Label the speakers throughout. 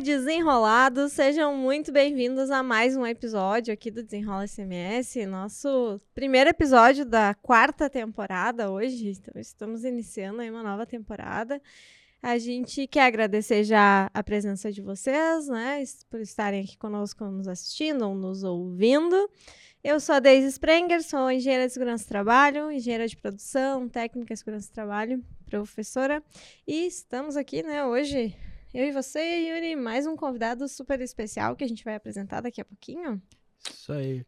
Speaker 1: Desenrolados, sejam muito bem-vindos a mais um episódio aqui do Desenrola SMS, nosso primeiro episódio da quarta temporada hoje. Então, estamos iniciando aí uma nova temporada. A gente quer agradecer já a presença de vocês, né, por estarem aqui conosco, nos assistindo ou nos ouvindo. Eu sou a Deise Sprenger, sou engenheira de segurança do trabalho, engenheira de produção, técnica de segurança do trabalho, professora. E estamos aqui, né, hoje eu e você, Yuri, mais um convidado super especial que a gente vai apresentar daqui a pouquinho.
Speaker 2: Isso aí.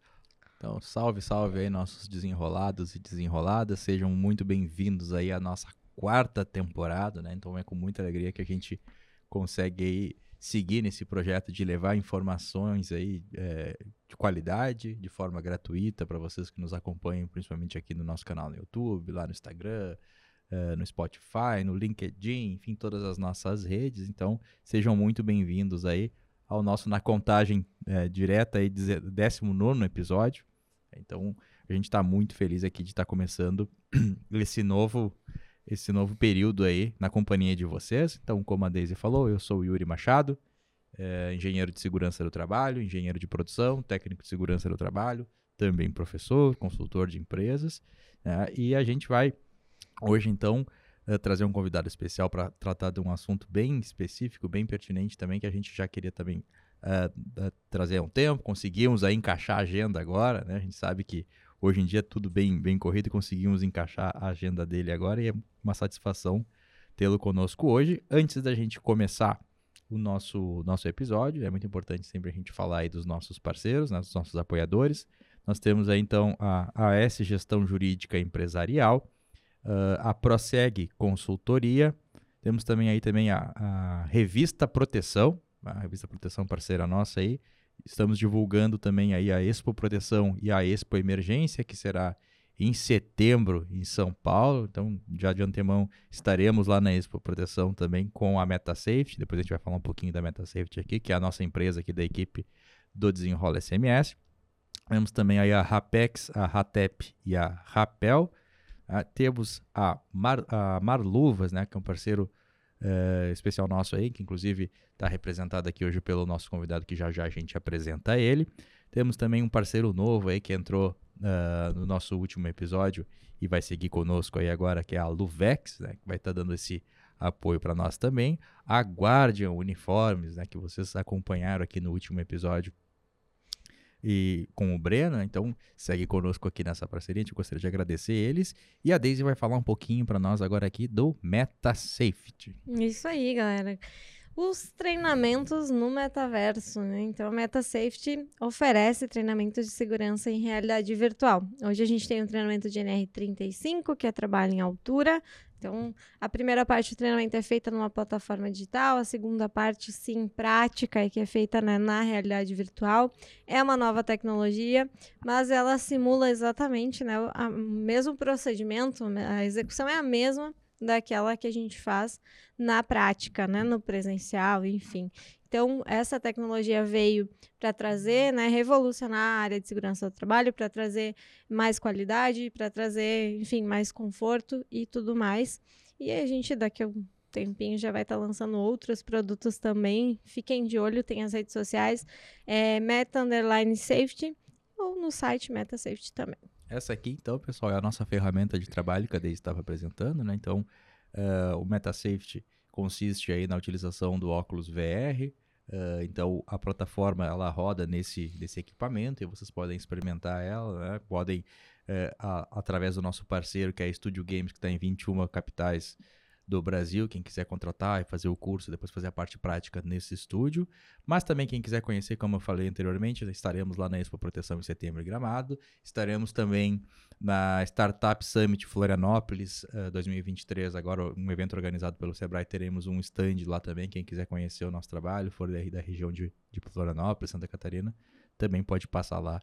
Speaker 2: Então, salve, salve aí, nossos desenrolados e desenroladas. Sejam muito bem-vindos aí à nossa quarta temporada, né? Então é com muita alegria que a gente consegue aí seguir nesse projeto de levar informações aí é, de qualidade, de forma gratuita para vocês que nos acompanham, principalmente aqui no nosso canal no YouTube, lá no Instagram, uh, no Spotify, no LinkedIn, enfim, todas as nossas redes. Então, sejam muito bem-vindos aí ao nosso Na Contagem uh, Direta, aí, 19 episódio. Então, a gente está muito feliz aqui de estar tá começando esse novo esse novo período aí na companhia de vocês. Então, como a Daisy falou, eu sou o Yuri Machado, é, engenheiro de segurança do trabalho, engenheiro de produção, técnico de segurança do trabalho, também professor, consultor de empresas. Né? E a gente vai Hoje, então, uh, trazer um convidado especial para tratar de um assunto bem específico, bem pertinente também, que a gente já queria também uh, trazer há um tempo. Conseguimos aí encaixar a agenda agora, né? A gente sabe que hoje em dia é tudo bem, bem corrido e conseguimos encaixar a agenda dele agora e é uma satisfação tê-lo conosco hoje. Antes da gente começar o nosso, nosso episódio, é muito importante sempre a gente falar aí dos nossos parceiros, né, dos nossos apoiadores. Nós temos aí então a AS Gestão Jurídica Empresarial, uh, a Proseg Consultoria, temos também aí também a, a, Revista Proteção, a Revista Proteção parceira nossa aí. Estamos divulgando também aí a Expo Proteção e a Expo Emergência, que será em setembro em São Paulo. Então, já de antemão estaremos lá na Expo Proteção também com a MetaSafety. Depois a gente vai falar um pouquinho da MetaSafety aqui, que é a nossa empresa aqui da equipe do Desenrola SMS. Temos também aí a Rapex, a Ratep e a Rapel. Uh, temos a, Mar, a Marluvas, né, que é um parceiro uh, especial nosso aí, que inclusive está representado aqui hoje pelo nosso convidado, que já já a gente apresenta ele. Temos também um parceiro novo aí que entrou uh, no nosso último episódio e vai seguir conosco aí agora, que é a Luvex, né, que vai estar tá dando esse apoio para nós também. A Guardian Uniformes, né, que vocês acompanharam aqui no último episódio, e com o Breno, então segue conosco aqui nessa parceria, a gente gostaria de agradecer eles. E a Daisy vai falar um pouquinho para nós agora aqui do MetaSafety.
Speaker 1: Isso aí, galera. Os treinamentos no metaverso, né? Então, a MetaSafety oferece treinamento de segurança em realidade virtual. Hoje a gente tem um treinamento de NR35, que é trabalho em altura, então, a primeira parte do treinamento é feita numa plataforma digital, a segunda parte, sim, prática, e que é feita né, na realidade virtual. É uma nova tecnologia, mas ela simula exatamente né, o mesmo procedimento, a execução é a mesma daquela que a gente faz na prática, né, no presencial, enfim. Então, essa tecnologia veio para trazer, né, revolucionar a área de segurança do trabalho, para trazer mais qualidade, para trazer, enfim, mais conforto e tudo mais. E a gente, daqui a um tempinho, já vai estar tá lançando outros produtos também. Fiquem de olho, tem as redes sociais, é, Meta Underline Safety, ou no site Meta Safety também.
Speaker 2: Essa aqui, então, pessoal, é a nossa ferramenta de trabalho que a Deise estava apresentando, né? Então, uh, o Meta Safety consiste aí na utilização do óculos VR. Uh, então a plataforma ela roda nesse, nesse equipamento e vocês podem experimentar ela, né? podem uh, a, através do nosso parceiro que é a Studio Games que está em 21 capitais do Brasil, quem quiser contratar e fazer o curso, depois fazer a parte prática nesse estúdio. Mas também quem quiser conhecer, como eu falei anteriormente, estaremos lá na Expo Proteção em setembro em Gramado. Estaremos também na Startup Summit Florianópolis uh, eh, 2023, agora um evento organizado pelo Sebrae. Teremos um stand lá também, quem quiser conhecer o nosso trabalho, for da, da região de, de Florianópolis, Santa Catarina, também pode passar lá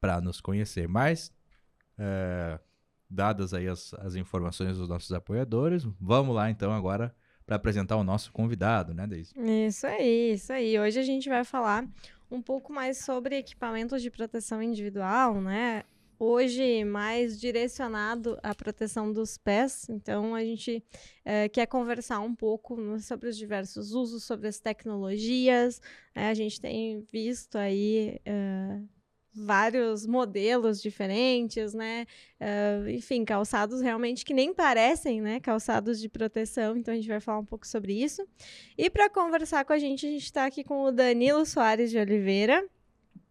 Speaker 2: para nos conhecer. Mas... Uh, dadas aí as, as informações dos nossos apoiadores, vamos lá então agora para apresentar o nosso convidado, né, Deise?
Speaker 1: Isso aí, isso aí. Hoje a gente vai falar um pouco mais sobre equipamentos de proteção individual, né? hoje mais direcionado à proteção dos pés. Então, a gente é, quer conversar um pouco sobre os diversos usos, sobre as tecnologias. É, a gente tem visto aí. É, vários modelos diferentes, né? Uh, enfim, calçados realmente que nem parecem, né? Calçados de proteção. Então a gente vai falar um pouco sobre isso. E para conversar com a gente, a gente está aqui com o Danilo Soares de Oliveira.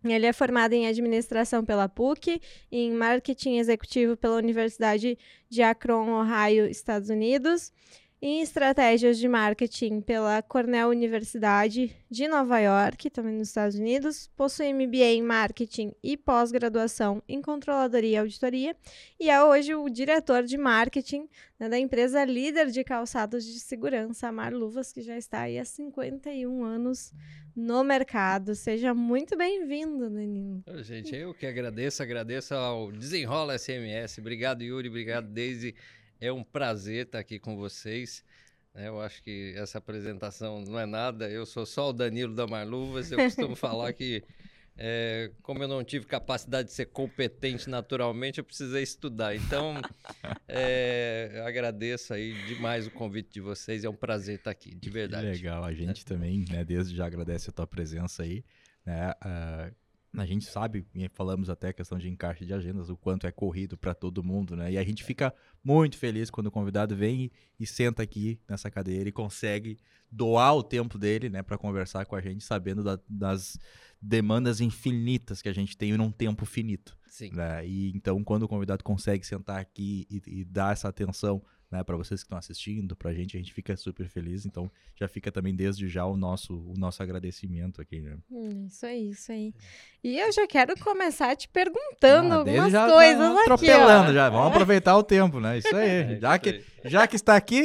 Speaker 1: Ele é formado em administração pela PUC, em marketing executivo pela Universidade de Akron, Ohio, Estados Unidos em estratégias de marketing pela Cornell Universidade de Nova York, também nos Estados Unidos. Possui MBA em marketing e pós-graduação em controladoria e auditoria. E é hoje o diretor de marketing né, da empresa líder de calçados de segurança, Amar Luvas, que já está aí há 51 anos no mercado. Seja muito bem-vindo, Danilo.
Speaker 3: Gente, eu que agradeço, agradeço ao Desenrola SMS. Obrigado, Yuri. Obrigado, Daisy. É um prazer estar aqui com vocês. Né? Eu acho que essa apresentação não é nada. Eu sou só o Danilo da Marluvas. Eu costumo falar que, é, como eu não tive capacidade de ser competente naturalmente, eu precisei estudar. Então, é, agradeço aí demais o convite de vocês. É um prazer estar aqui, de verdade.
Speaker 2: Que legal. A gente é. também, né, desde já agradece a tua presença aí. Né? Uh, a gente sabe, e falamos até a questão de encaixe de agendas, o quanto é corrido para todo mundo, né? E a gente fica muito feliz quando o convidado vem e, e senta aqui nessa cadeira e consegue doar o tempo dele, né, para conversar com a gente, sabendo da, das demandas infinitas que a gente tem num tempo finito.
Speaker 3: Sim.
Speaker 2: Né? E então, quando o convidado consegue sentar aqui e, e dar essa atenção né, para vocês que estão assistindo, para a gente, a gente fica super feliz. Então, já fica também desde já o nosso, o nosso agradecimento aqui, né?
Speaker 1: Hum, isso aí, isso aí. E eu já quero começar te perguntando ah, algumas
Speaker 2: já
Speaker 1: coisas
Speaker 2: tá atropelando já. Vamos é. aproveitar o tempo, né? Isso aí. É, já, que, já que está aqui,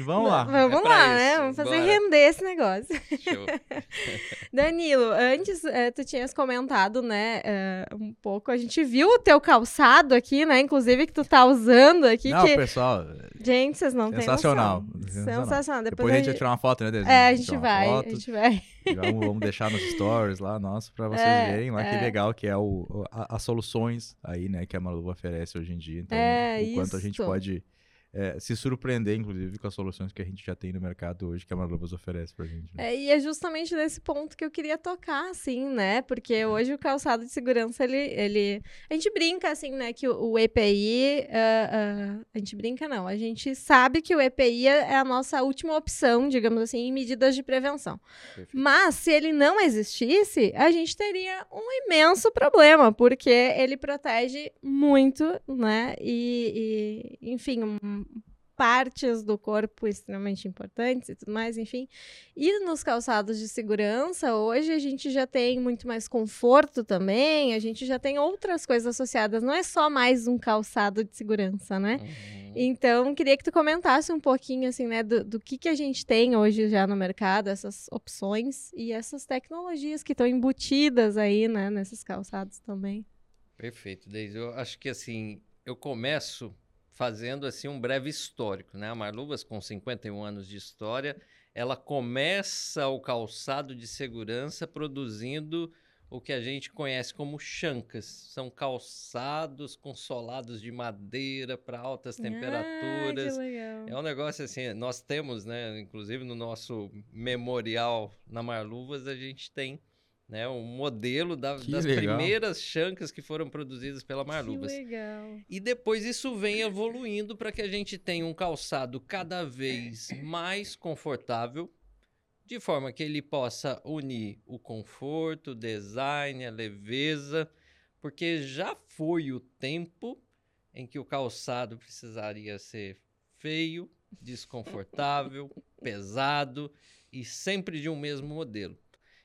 Speaker 2: vamos lá.
Speaker 1: Vamos é lá, né? Vamos fazer Bora. render esse negócio. Show. Danilo, antes uh, tu tinhas comentado, né, uh, um pouco, a gente viu o teu calçado aqui, né? Inclusive que tu tá usando aqui.
Speaker 2: Não,
Speaker 1: que...
Speaker 2: pessoal.
Speaker 1: Gente, vocês não
Speaker 2: sensacional.
Speaker 1: têm noção. Sensacional. Sensacional.
Speaker 2: Depois, Depois a gente vai tirar uma foto, né, Deus?
Speaker 1: É, a gente vai, foto. a gente vai.
Speaker 2: Vamos, vamos, deixar nos stories lá, nossa, para vocês é, verem lá é. que legal que é o, a, as soluções aí, né, que a Maluva oferece hoje em dia. Então, é, o quanto isso. a gente pode é, se surpreender, inclusive, com as soluções que a gente já tem no mercado hoje, que a Marlobas oferece pra gente.
Speaker 1: Né? É, e é justamente nesse ponto que eu queria tocar, assim, né? Porque uhum. hoje o calçado de segurança, ele. ele... A gente brinca, assim, né, que o, o EPI. Uh, uh, a gente brinca, não. A gente sabe que o EPI é a nossa última opção, digamos assim, em medidas de prevenção. Perfeito. Mas, se ele não existisse, a gente teria um imenso problema, porque ele protege muito, né? E, e enfim, um, partes do corpo extremamente importantes e tudo mais, enfim. E nos calçados de segurança, hoje a gente já tem muito mais conforto também, a gente já tem outras coisas associadas, não é só mais um calçado de segurança, né? Uhum. Então, queria que tu comentasse um pouquinho, assim, né, do, do que, que a gente tem hoje já no mercado, essas opções e essas tecnologias que estão embutidas aí, né, nesses calçados também.
Speaker 3: Perfeito, Deise. Eu acho que, assim, eu começo fazendo assim um breve histórico, né? A Marluvas com 51 anos de história, ela começa o calçado de segurança produzindo o que a gente conhece como chancas. São calçados com solados de madeira para altas ah, temperaturas.
Speaker 1: Ah,
Speaker 3: é um negócio assim, nós temos, né, inclusive no nosso memorial na Marluvas, a gente tem né, um modelo da, das legal. primeiras chancas que foram produzidas pela Marlubas.
Speaker 1: Que legal.
Speaker 3: E depois isso vem evoluindo para que a gente tenha um calçado cada vez mais confortável, de forma que ele possa unir o conforto, o design, a leveza, porque já foi o tempo em que o calçado precisaria ser feio, desconfortável, pesado e sempre de um mesmo modelo.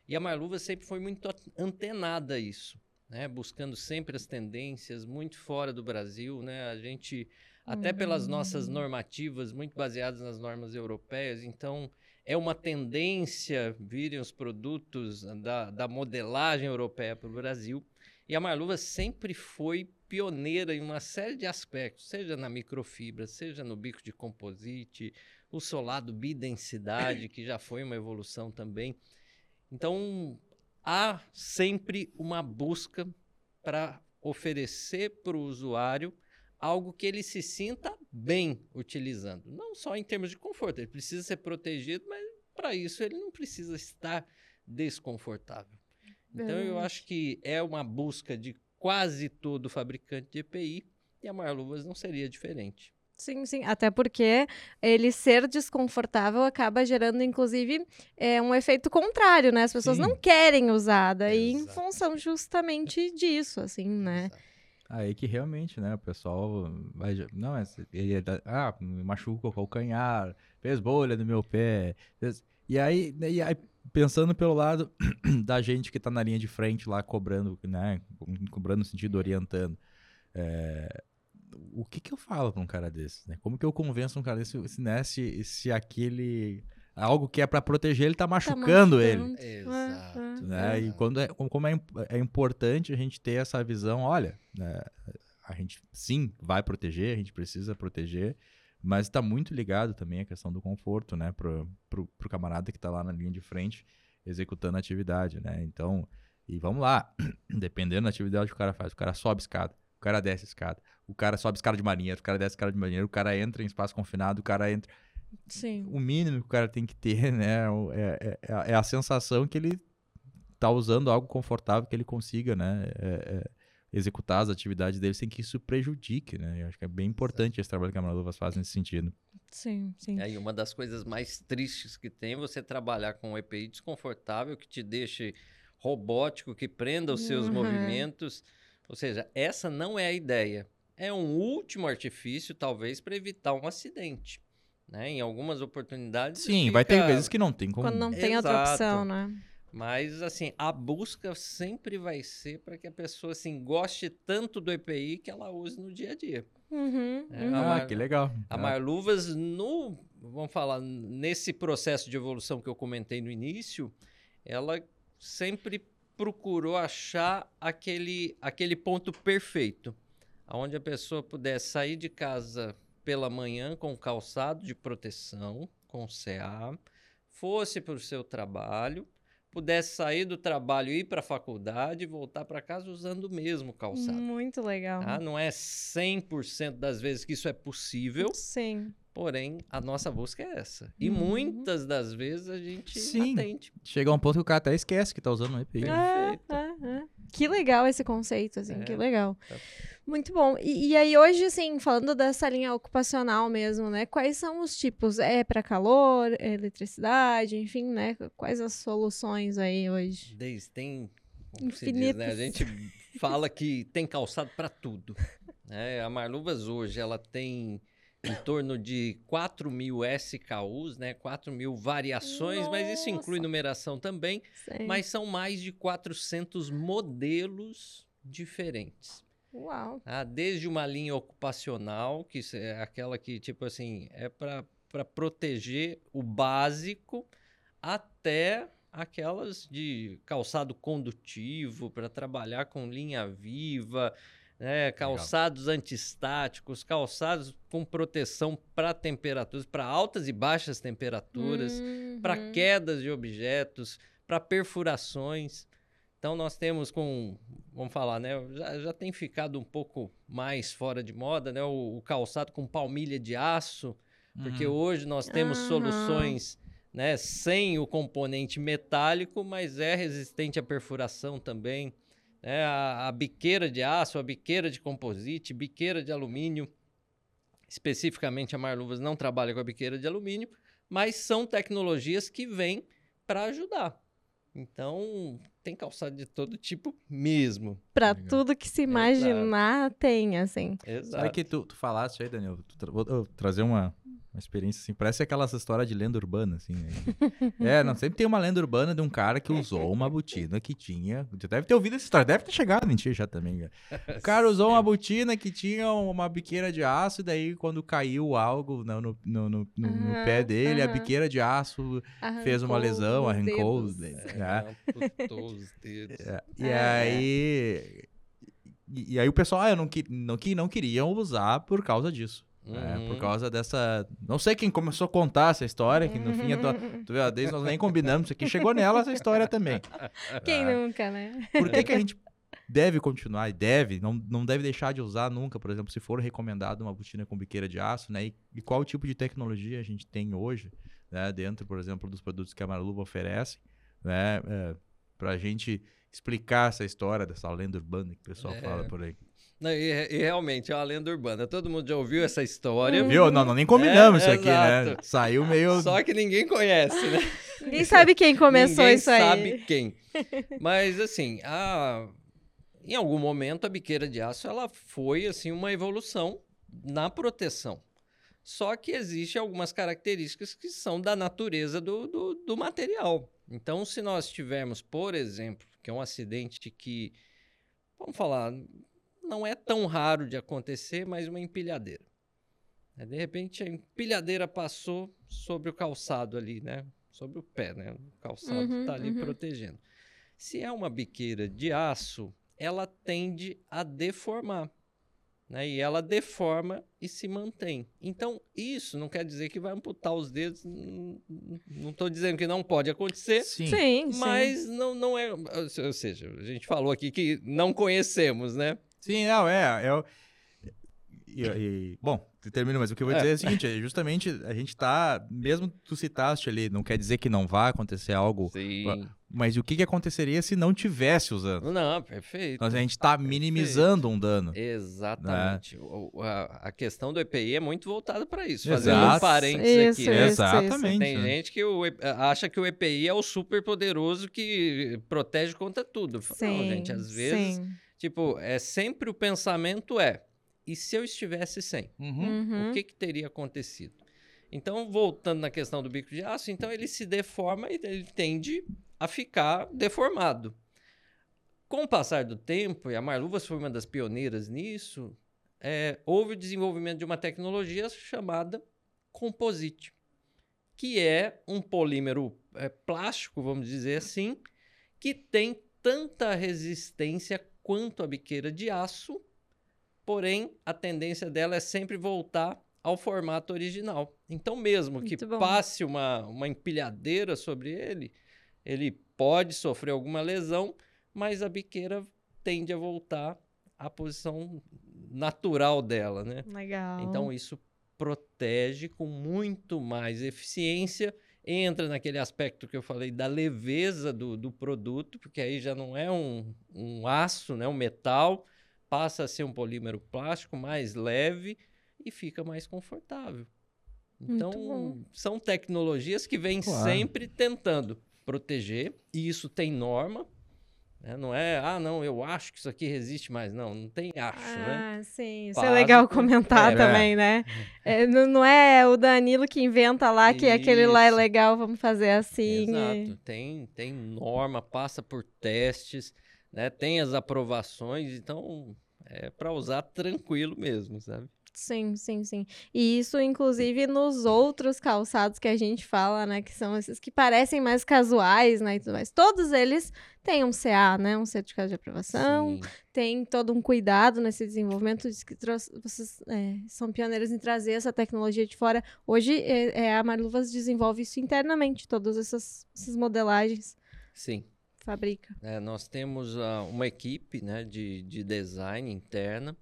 Speaker 3: E a Marluva sempre foi muito antenada a isso, né? Buscando sempre as tendências, muito fora do Brasil, né? A gente, até uhum. pelas nossas normativas, muito baseadas nas normas europeias, então é uma tendência virem os produtos da, da modelagem europeia para o Brasil. E a Marluva sempre foi pioneira em uma série de aspectos, seja na microfibra, seja no bico de composite, o solado bidensidade, que já foi uma evolução também. Então, há sempre uma busca para oferecer para o usuário algo que ele se sinta bem utilizando. Não só em termos de conforto, ele precisa ser protegido, mas para isso ele não precisa estar desconfortável. Então eu acho que é uma busca de quase todo fabricante de EPI e a Marluvas não seria diferente.
Speaker 1: Sim, sim. Até porque ele ser desconfortável acaba gerando, inclusive, é, um efeito contrário, né? As pessoas
Speaker 2: Sim.
Speaker 1: não querem usar, daí em
Speaker 3: Exato.
Speaker 1: função justamente disso, assim, né?
Speaker 3: Exato.
Speaker 2: Aí que realmente, né, o pessoal vai. Não, é, ele é da- ah, me machuca o calcanhar, fez bolha no meu pé. fez- E aí, e aí, pensando pelo lado da gente que tá na linha de frente lá, cobrando, né, cobrando no sentido, orientando. é, o que que eu falo pra um cara desse, né? Como que eu convenço um cara desse, se, né, se, se aquele... Algo que é pra proteger, ele tá machucando ele.
Speaker 1: machucando.
Speaker 3: Exato.
Speaker 1: Ah, ah,
Speaker 2: né? E
Speaker 3: Exato.
Speaker 2: quando é, como é, é importante a gente ter essa visão, olha, né, a gente sim vai proteger, a gente precisa proteger, mas está muito ligado também a questão do conforto, né, pro, pro, pro camarada que está lá na linha de frente executando a atividade, né? Então, e vamos lá, dependendo da atividade que o cara faz, o cara sobe escada, o cara desce escada, o cara sobe escada de marinheiro, o cara desce escada de marinheiro, o cara entra em espaço confinado, o cara entra
Speaker 1: Sim.
Speaker 2: o mínimo que o cara tem que ter, né? É, é- é a- é a sensação que ele tá usando algo confortável que ele consiga, né? é- é, executar as atividades dele sem que isso prejudique, né? Eu acho que é bem importante esse trabalho que a Marluvas faz nesse sentido.
Speaker 1: Sim, sim.
Speaker 3: É, e uma das coisas mais tristes que tem é você trabalhar com um EPI desconfortável, que te deixe robótico, que prenda os seus
Speaker 1: Uhum.
Speaker 3: movimentos. Ou seja, essa não é a ideia. É um último artifício, talvez, para evitar um acidente. Né? Em algumas oportunidades.
Speaker 2: Sim, vai ter
Speaker 3: fica-
Speaker 2: vezes que não tem como.
Speaker 1: Quando não tem outra
Speaker 3: Exato.
Speaker 1: opção, né?
Speaker 3: Mas, assim, a busca sempre vai ser para que a pessoa assim, goste tanto do EPI que ela use no dia a dia.
Speaker 1: Uhum,
Speaker 3: É,
Speaker 1: uhum.
Speaker 3: a
Speaker 2: Ah,
Speaker 3: Mar-
Speaker 2: que legal.
Speaker 3: A
Speaker 2: Ah,
Speaker 3: Marluvas, no, vamos falar, nesse processo de evolução que eu comentei no início, ela sempre procurou achar aquele, aquele ponto perfeito, onde a pessoa pudesse sair de casa pela manhã com calçado de proteção, com CA, fosse para o seu trabalho, pudesse sair do trabalho, ir para a faculdade e voltar para casa usando o mesmo calçado.
Speaker 1: Muito legal.
Speaker 3: Tá? Não é 100% das vezes que isso é possível,
Speaker 1: Sim.
Speaker 3: porém a nossa busca é essa. E
Speaker 1: Uhum.
Speaker 3: muitas das vezes a gente
Speaker 2: Sim.
Speaker 3: atende.
Speaker 2: Chega um ponto que o cara até esquece que tá usando um EPI.
Speaker 1: É,
Speaker 3: Perfeito.
Speaker 1: é, é. Que legal esse conceito, assim,
Speaker 3: É.
Speaker 1: que legal.
Speaker 3: Tá.
Speaker 1: Muito bom. E, e aí, hoje, assim, falando dessa linha ocupacional mesmo, né? Quais são os tipos? É para calor, é eletricidade, enfim, né? Quais as soluções aí hoje?
Speaker 3: Desde tem, se diz, né? A gente fala que tem calçado para tudo. né? A Marluvas hoje ela tem em torno de 4 mil SKUs, né? 4 mil variações, mas isso inclui
Speaker 1: Nossa.
Speaker 3: numeração também.
Speaker 1: Sei.
Speaker 3: Mas são mais de 400 modelos diferentes.
Speaker 1: Uau.
Speaker 3: tá? Desde uma linha ocupacional, que é aquela que, tipo assim, é para proteger o básico, até aquelas de calçado condutivo, para trabalhar com linha viva, né? calçados antistáticos, calçados com proteção para temperaturas, para altas e baixas temperaturas para
Speaker 1: Uhum.
Speaker 3: quedas de objetos, para perfurações. Então nós temos com, vamos falar, né? Já, já tem ficado um pouco mais fora de moda, né? O, o calçado com palmilha de aço, porque
Speaker 2: Uhum.
Speaker 3: hoje nós temos
Speaker 1: Aham.
Speaker 3: soluções, né? Sem o componente metálico, mas é resistente à perfuração também. Né? A, a biqueira de aço, a biqueira de composite, biqueira de alumínio. Especificamente a Marluvas não trabalha com a biqueira de alumínio, mas são tecnologias que vêm para ajudar. Então, tem calçado de todo tipo mesmo.
Speaker 2: Legal.
Speaker 1: tudo que se imaginar, tem, assim.
Speaker 3: Exato.
Speaker 2: Sabe que tu, tu falaste aí, Daniel? Tu tra- vou vou trazer uma, uma experiência assim. Parece aquelas histórias de lenda urbana, assim. né? é, não, sempre tem uma lenda urbana de um cara que usou uma botina que tinha. Tu deve ter ouvido essa história, deve ter chegado em ti já também. né? O cara usou uma botina que tinha uma biqueira de aço, e daí quando caiu algo no, no, no, no- no- no
Speaker 1: Aham,
Speaker 2: pé dele, a
Speaker 1: aham.
Speaker 2: biqueira de aço fez uma
Speaker 1: Arrancou
Speaker 2: lesão,
Speaker 1: os
Speaker 2: arrancou. os
Speaker 1: dedos.
Speaker 2: dedos, né?
Speaker 3: os dedos.
Speaker 2: É, E
Speaker 1: É.
Speaker 2: aí. E, e aí o pessoal, ah, eu não, que, não, que não queriam usar por causa disso. Né?
Speaker 3: Uhum.
Speaker 2: por causa dessa. Não sei quem começou a contar essa história, que no fim. Eu tô, tu vê, desde nós nem combinamos isso aqui, chegou nela essa história também.
Speaker 1: Quem
Speaker 2: Ah,
Speaker 1: nunca, né?
Speaker 2: Por que, que a gente deve continuar e deve, não, não deve deixar de usar nunca, por exemplo, se for recomendado uma botina com biqueira de aço, né? E, e qual tipo de tecnologia a gente tem hoje, né? Dentro, por exemplo, dos produtos que a Marluva oferece, né? É, para a gente explicar essa história dessa lenda urbana que o pessoal
Speaker 3: É.
Speaker 2: fala por aí.
Speaker 3: Não, e, e realmente é uma lenda urbana. Todo mundo já ouviu essa história.
Speaker 2: Viu? Não, não, nem combinamos
Speaker 3: É,
Speaker 2: isso aqui, né?
Speaker 3: exato.
Speaker 2: Saiu meio...
Speaker 3: Só que ninguém conhece, né?
Speaker 1: Ninguém sabe quem começou
Speaker 3: Ninguém
Speaker 1: isso aí.
Speaker 3: sabe quem. Mas assim, a... em algum momento a biqueira de aço ela foi assim uma evolução na proteção. Só que existe algumas características que são da natureza do, do, do material. Então, se nós tivermos, por exemplo, que é um acidente que, vamos falar, não é tão raro de acontecer, mas uma empilhadeira. Né, De repente, a empilhadeira passou sobre o calçado ali, né? Sobre o pé, né? O calçado
Speaker 1: Uhum,
Speaker 3: está ali
Speaker 1: uhum.
Speaker 3: protegendo. Se é uma biqueira de aço, ela tende a deformar. Né? E ela deforma e se mantém. Então, isso não quer dizer que vai amputar os dedos. Não estou dizendo que não pode acontecer,
Speaker 2: Sim.
Speaker 1: Sim, sim.
Speaker 3: mas não, não é. Ou seja, a gente falou aqui que não conhecemos, né?
Speaker 2: Sim, não, é. é o- e, e- bom, termino, mas o que eu vou
Speaker 3: É.
Speaker 2: dizer é o seguinte: é justamente a gente tá. Mesmo tu citaste ali, não quer dizer que não vai acontecer algo,
Speaker 3: Sim.
Speaker 2: mas o que, que aconteceria se não tivesse usando?
Speaker 3: Não, perfeito.
Speaker 2: Então, a gente tá minimizando um dano.
Speaker 3: Exatamente. O- o- a, a questão do EPI é muito voltada para isso.
Speaker 2: Exato.
Speaker 3: Fazendo um parênteses
Speaker 1: Isso,
Speaker 3: aqui. né?
Speaker 1: isso.
Speaker 2: Exatamente.
Speaker 3: Tem
Speaker 2: né?
Speaker 3: gente que o acha que o EPI é o super poderoso que protege contra tudo.
Speaker 1: Sim,
Speaker 3: Não, gente, às vezes,
Speaker 1: sim.
Speaker 3: Tipo, é sempre o pensamento é, e se eu estivesse sem?
Speaker 2: Uhum.
Speaker 1: Uhum.
Speaker 3: O que, que teria acontecido? Então, voltando na questão do bico de aço, então ele se deforma e ele tende a ficar deformado. Com o passar do tempo, e a Marluvas foi uma das pioneiras nisso, é, houve o desenvolvimento de uma tecnologia chamada composite, que é um polímero é, plástico, vamos dizer assim, que tem tanta resistência quanto a biqueira de aço, porém a tendência dela é sempre voltar ao formato original. Então, mesmo que passe uma, uma empilhadeira sobre ele, ele pode sofrer alguma lesão, mas a biqueira tende a voltar à posição natural dela, né?
Speaker 1: Legal.
Speaker 3: Então isso protege com muito mais eficiência. Entra naquele aspecto que eu falei da leveza do, do produto, porque aí já não é um, um aço, né, um metal, passa a ser um polímero plástico mais leve e fica mais confortável. Então, são tecnologias que vêm
Speaker 2: Claro.
Speaker 3: sempre tentando proteger, e isso tem norma. Né? Não é, ah, não, eu acho que isso aqui resiste mais. Não, não tem acho, né?
Speaker 1: Ah, sim. Isso é
Speaker 3: Básico.
Speaker 1: legal comentar
Speaker 3: É,
Speaker 1: também, né? É, não, não é o Danilo que inventa lá que aquele lá é
Speaker 3: Isso.
Speaker 1: legal, vamos fazer assim.
Speaker 3: Exato. Tem, tem norma, passa por testes, né? Tem as aprovações, então é para usar tranquilo mesmo, sabe?
Speaker 1: Sim, sim, sim. E isso, inclusive, nos outros calçados que a gente fala, né? Que são esses que parecem mais casuais, né? E tudo mais. Todos eles têm um CA, né? Um certificado de aprovação.
Speaker 3: Sim.
Speaker 1: Tem todo um cuidado nesse desenvolvimento. Diz que trouxe- vocês é, são pioneiros em trazer essa tecnologia de fora. Hoje, é, é, a Marluvas desenvolve isso internamente, todas essas, essas modelagens.
Speaker 3: Sim.
Speaker 1: Fabrica.
Speaker 3: É, nós temos ah, uma equipe né, de, de design interna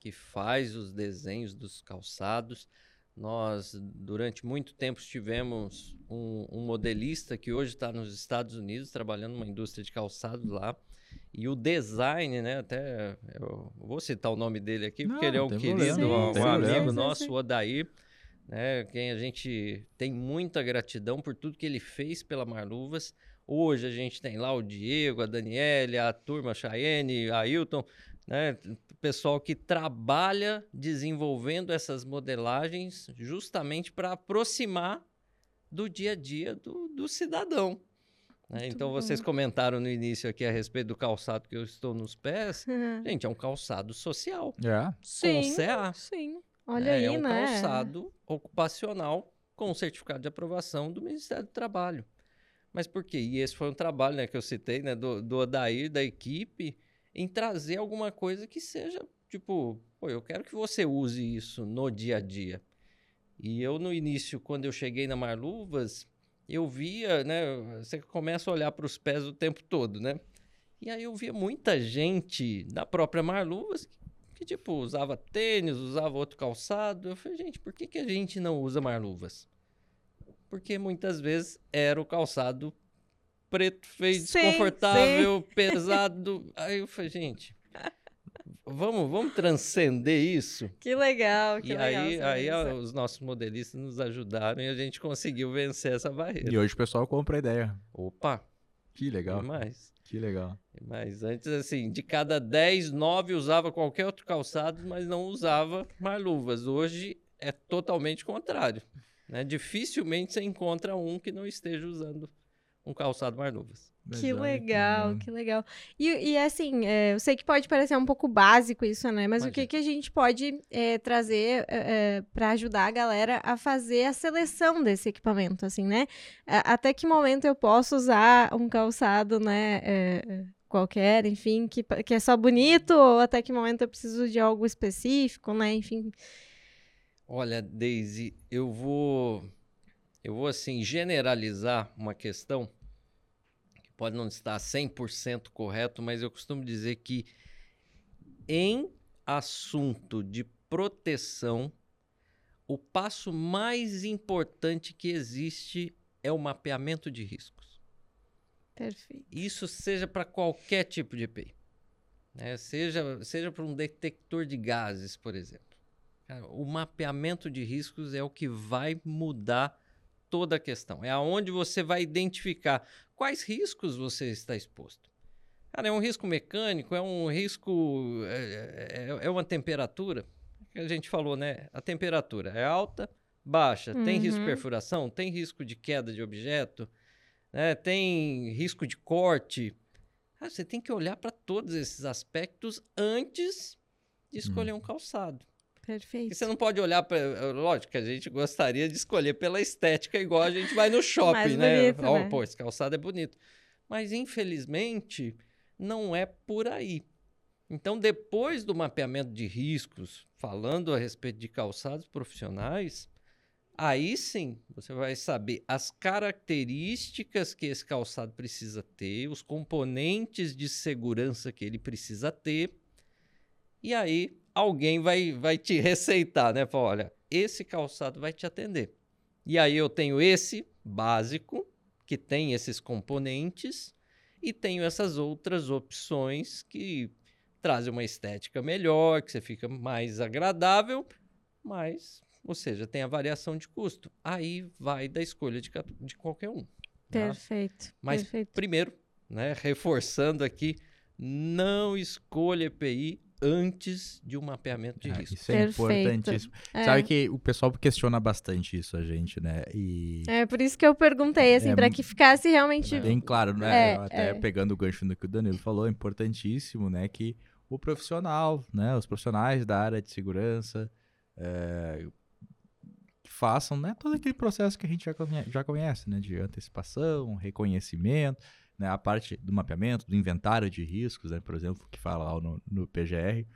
Speaker 3: que faz os desenhos dos calçados. Nós, durante muito tempo, tivemos um, um modelista que hoje está nos Estados Unidos, trabalhando numa indústria de calçados lá. E o design, né? Até eu vou citar o nome dele aqui, porque
Speaker 2: Não,
Speaker 3: ele é um querido,
Speaker 2: problema,
Speaker 3: um, amigo
Speaker 1: Sim, sim,
Speaker 3: nosso,
Speaker 1: sim.
Speaker 3: o Odair, né? Quem a gente tem muita gratidão por tudo que ele fez pela Marluvas. Hoje a gente tem lá o Diego, a Daniele, a turma, a Chayenne, a Ailton, né? O pessoal que trabalha desenvolvendo essas modelagens justamente para aproximar do dia a dia do, do cidadão. né? Então,
Speaker 1: bom.
Speaker 3: vocês comentaram no início aqui a respeito do calçado que eu estou nos pés. Gente, é um calçado social.
Speaker 2: É.
Speaker 1: Sim,
Speaker 3: CA.
Speaker 1: sim. Olha
Speaker 3: É,
Speaker 1: aí,
Speaker 3: é um
Speaker 1: né?
Speaker 3: calçado ocupacional com certificado de aprovação do Ministério do Trabalho. Mas por quê? E esse foi um trabalho né, que eu citei, né, do, do Odair, da equipe, em trazer alguma coisa que seja, tipo, pô, eu quero que você use isso no dia a dia. E eu, no início, quando eu cheguei na Marluvas, eu via, né, você começa a olhar para os pés o tempo todo, né? E aí eu via muita gente da própria Marluvas que, que, tipo, usava tênis, usava outro calçado. Eu falei, gente, por que, que a gente não usa Marluvas? Porque muitas vezes era o calçado preto, feio,
Speaker 1: Sim,
Speaker 3: desconfortável, pesado. Aí eu falei, gente, vamos, vamos transcender isso.
Speaker 1: Que legal, que
Speaker 3: e
Speaker 1: legal.
Speaker 3: aí, aí ó, os nossos modelistas nos ajudaram e a gente conseguiu vencer essa barreira.
Speaker 2: E hoje o pessoal compra a ideia.
Speaker 3: Opa,
Speaker 2: Que legal.
Speaker 3: demais.
Speaker 2: Que legal.
Speaker 3: Mas antes, assim, de cada 10, 9 usava qualquer outro calçado, mas não usava marluvas. Hoje é totalmente contrário. Né? Dificilmente você encontra um que não esteja usando um calçado marluvas.
Speaker 1: Que
Speaker 2: Mas olha
Speaker 1: legal,
Speaker 2: bom.
Speaker 1: que legal. E, e assim, é, eu sei que pode parecer um pouco básico isso, né? Mas o que,
Speaker 3: Imagina.
Speaker 1: que a gente pode é, trazer para ajudar a galera a fazer a seleção desse equipamento, assim, né? Até que momento eu posso usar um calçado, né? é, qualquer, enfim, que, que é só bonito, ou até que momento eu preciso de algo específico, né? Enfim.
Speaker 3: Olha, Daisy, eu vou, eu vou assim generalizar uma questão que pode não estar 100% correto, mas eu costumo dizer que em assunto de proteção, o passo mais importante que existe é o mapeamento de riscos.
Speaker 1: Perfeito.
Speaker 3: Isso seja para qualquer tipo de EPI. né? Seja, seja para um detector de gases, por exemplo. O mapeamento de riscos é o que vai mudar toda a questão. É aonde você vai identificar quais riscos você está exposto. Cara, é um risco mecânico, é um risco. É, é- é uma temperatura. Que a gente falou, né? A temperatura é alta, baixa, tem risco de
Speaker 1: Uhum.
Speaker 3: perfuração, tem risco de queda de objeto, né? tem risco de corte. Ah, você tem que olhar para todos esses aspectos antes de escolher um calçado.
Speaker 1: Perfeito.
Speaker 3: E você não pode olhar para. Lógico que a gente gostaria de escolher pela estética, igual a gente vai no shopping, né?
Speaker 1: bonito,
Speaker 3: Ó,
Speaker 1: né?
Speaker 3: Pô, esse calçado é bonito. Mas, infelizmente, não é por aí. Então, depois do mapeamento de riscos, falando a respeito de calçados profissionais, aí sim você vai saber as características que esse calçado precisa ter, os componentes de segurança que ele precisa ter. E aí alguém vai, vai te receitar, né? Fala, olha, esse calçado vai te atender. E aí eu tenho esse básico, que tem esses componentes, e tenho essas outras opções que trazem uma estética melhor, que você fica mais agradável, mas, ou seja, tem a variação de custo. Aí vai da escolha de, de qualquer um. tá?
Speaker 1: Perfeito.
Speaker 3: Mas
Speaker 1: perfeito.
Speaker 3: primeiro, né, reforçando aqui, não escolha EPI antes de um mapeamento de
Speaker 2: Ah,
Speaker 3: risco.
Speaker 2: isso é
Speaker 1: Perfeito.
Speaker 2: importantíssimo.
Speaker 1: É.
Speaker 2: Sabe que o pessoal questiona bastante isso a gente, né? E
Speaker 1: É por isso que eu perguntei, assim,
Speaker 2: É,
Speaker 1: pra que ficasse realmente.
Speaker 2: bem claro, né?
Speaker 1: É,
Speaker 2: Até
Speaker 1: é.
Speaker 2: pegando o gancho no que o Danilo falou, é importantíssimo, né? Que o profissional, né? Os profissionais da área de segurança é, façam, né? Todo aquele processo que a gente já conhece, já conhece, né? De antecipação, reconhecimento, né? A parte do mapeamento, do inventário de riscos, né? Por exemplo, que fala lá no, no PGR.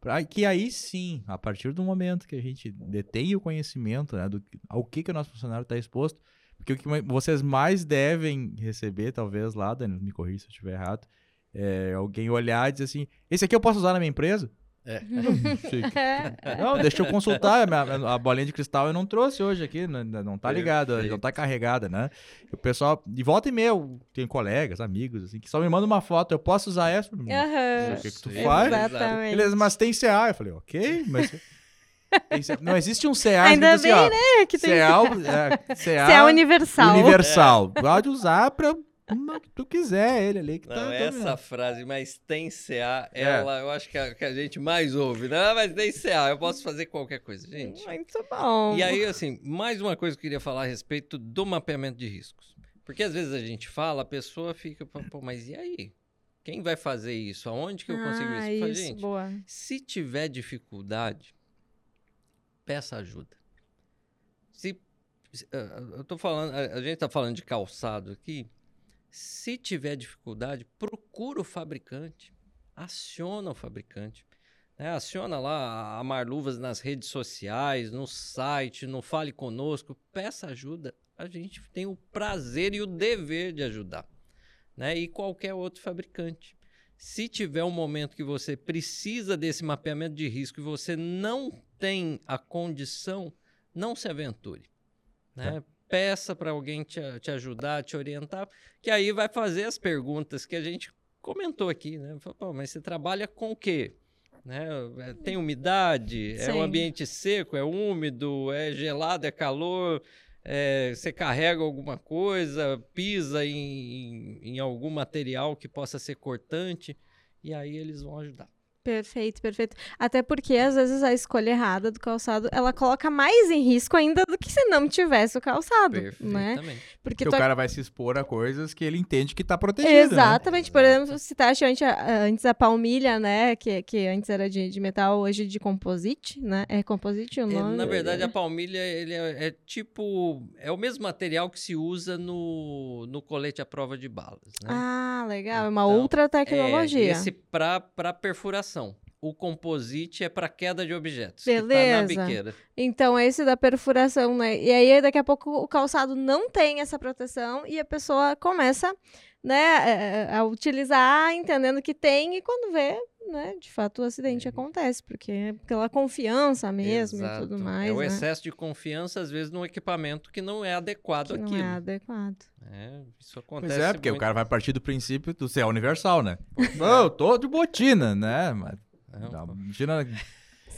Speaker 2: Pra que aí sim, a partir do momento que a gente detém o conhecimento né, do, ao que, que o nosso funcionário está exposto, porque o que vocês mais devem receber, talvez lá, Danilo, me corrija se eu estiver errado, é alguém olhar e dizer assim, esse aqui eu posso usar na minha empresa?
Speaker 3: É.
Speaker 2: Não, sei que- não, deixa eu consultar, a, minha- a bolinha de cristal eu não trouxe hoje aqui, não, não tá ligado, não tá carregada, né? E o pessoal, de volta e meia, eu tenho colegas, amigos, assim, que só me mandam uma foto, eu posso usar essa?
Speaker 1: Aham.
Speaker 2: O que que tu
Speaker 3: Sim,
Speaker 2: faz?
Speaker 1: Exatamente.
Speaker 2: Beleza, mas tem CA. Eu falei, ok, mas. tem CA. Não existe um CA
Speaker 1: Ainda
Speaker 2: escrito assim, ó,
Speaker 1: É que tem
Speaker 2: CA, é, CA,
Speaker 1: é universal.
Speaker 2: universal. Pode usar pra o que tu quiser ele ali. Que
Speaker 3: Não,
Speaker 2: tá,
Speaker 3: essa frase, mas tem CA,
Speaker 2: É.
Speaker 3: ela eu acho que a, que a gente mais ouve. Não, mas tem CA, eu posso fazer qualquer coisa, gente.
Speaker 1: Muito bom.
Speaker 3: E aí, assim, mais uma coisa que eu queria falar a respeito do mapeamento de riscos. Porque às vezes a gente fala, a pessoa fica, pô, mas e aí? Quem vai fazer isso? Aonde que eu consigo
Speaker 1: ah,
Speaker 3: isso? Falo,
Speaker 1: isso,
Speaker 3: gente,
Speaker 1: boa.
Speaker 3: se tiver dificuldade, peça ajuda. Se, ah, eu tô falando, a, a gente está falando de calçado aqui. Se tiver dificuldade, procura o fabricante, aciona o fabricante, né? aciona lá a Marluvas nas redes sociais, no site, no Fale Conosco, peça ajuda. A gente tem o prazer e o dever de ajudar, né? E qualquer outro fabricante. Se tiver um momento que você precisa desse mapeamento de risco e você não tem a condição, não se aventure. Né? Peça para alguém te, te ajudar, te orientar, que aí vai fazer as perguntas que a gente comentou aqui. Né? Fala, mas você trabalha com o quê? Né? É, tem umidade? Sim. É um ambiente seco? É úmido? É gelado? É calor? É, você carrega alguma coisa, pisa em, em, em algum material que possa ser cortante, e aí eles vão ajudar.
Speaker 1: Perfeito, perfeito. Até porque às vezes a escolha errada do calçado, ela coloca mais em risco ainda do que se não tivesse o calçado, né?
Speaker 2: Porque, porque o cara vai se expor a coisas que ele entende que está protegido, né?
Speaker 1: Exatamente. Né? Por exemplo, se tá antes, antes a palmilha, né, que, que antes era de, de metal, hoje de composite, né? É composite o nome?
Speaker 3: É, na verdade, a palmilha, ele é, é, tipo, é o mesmo material que se usa no, no colete à prova de balas, né?
Speaker 1: Ah, legal. É uma então, outra tecnologia.
Speaker 3: É, esse para perfuração o composite é para queda de objetos.
Speaker 1: Beleza.
Speaker 3: Tá
Speaker 1: então, esse da perfuração, né? E aí, daqui a pouco, o calçado não tem essa proteção e a pessoa começa né, a utilizar, entendendo que tem, e quando vê, né, de fato o acidente é. acontece, porque é pela confiança mesmo Exato. e tudo mais. É
Speaker 3: o
Speaker 1: né?
Speaker 3: excesso de confiança, às vezes, num equipamento que não é adequado
Speaker 1: que
Speaker 3: àquilo.
Speaker 1: Não é adequado.
Speaker 3: É, isso acontece.
Speaker 2: Pois é, porque muito... o cara vai partir do princípio do ser universal, né? É. eu tô de botina, né? Mas Imagina.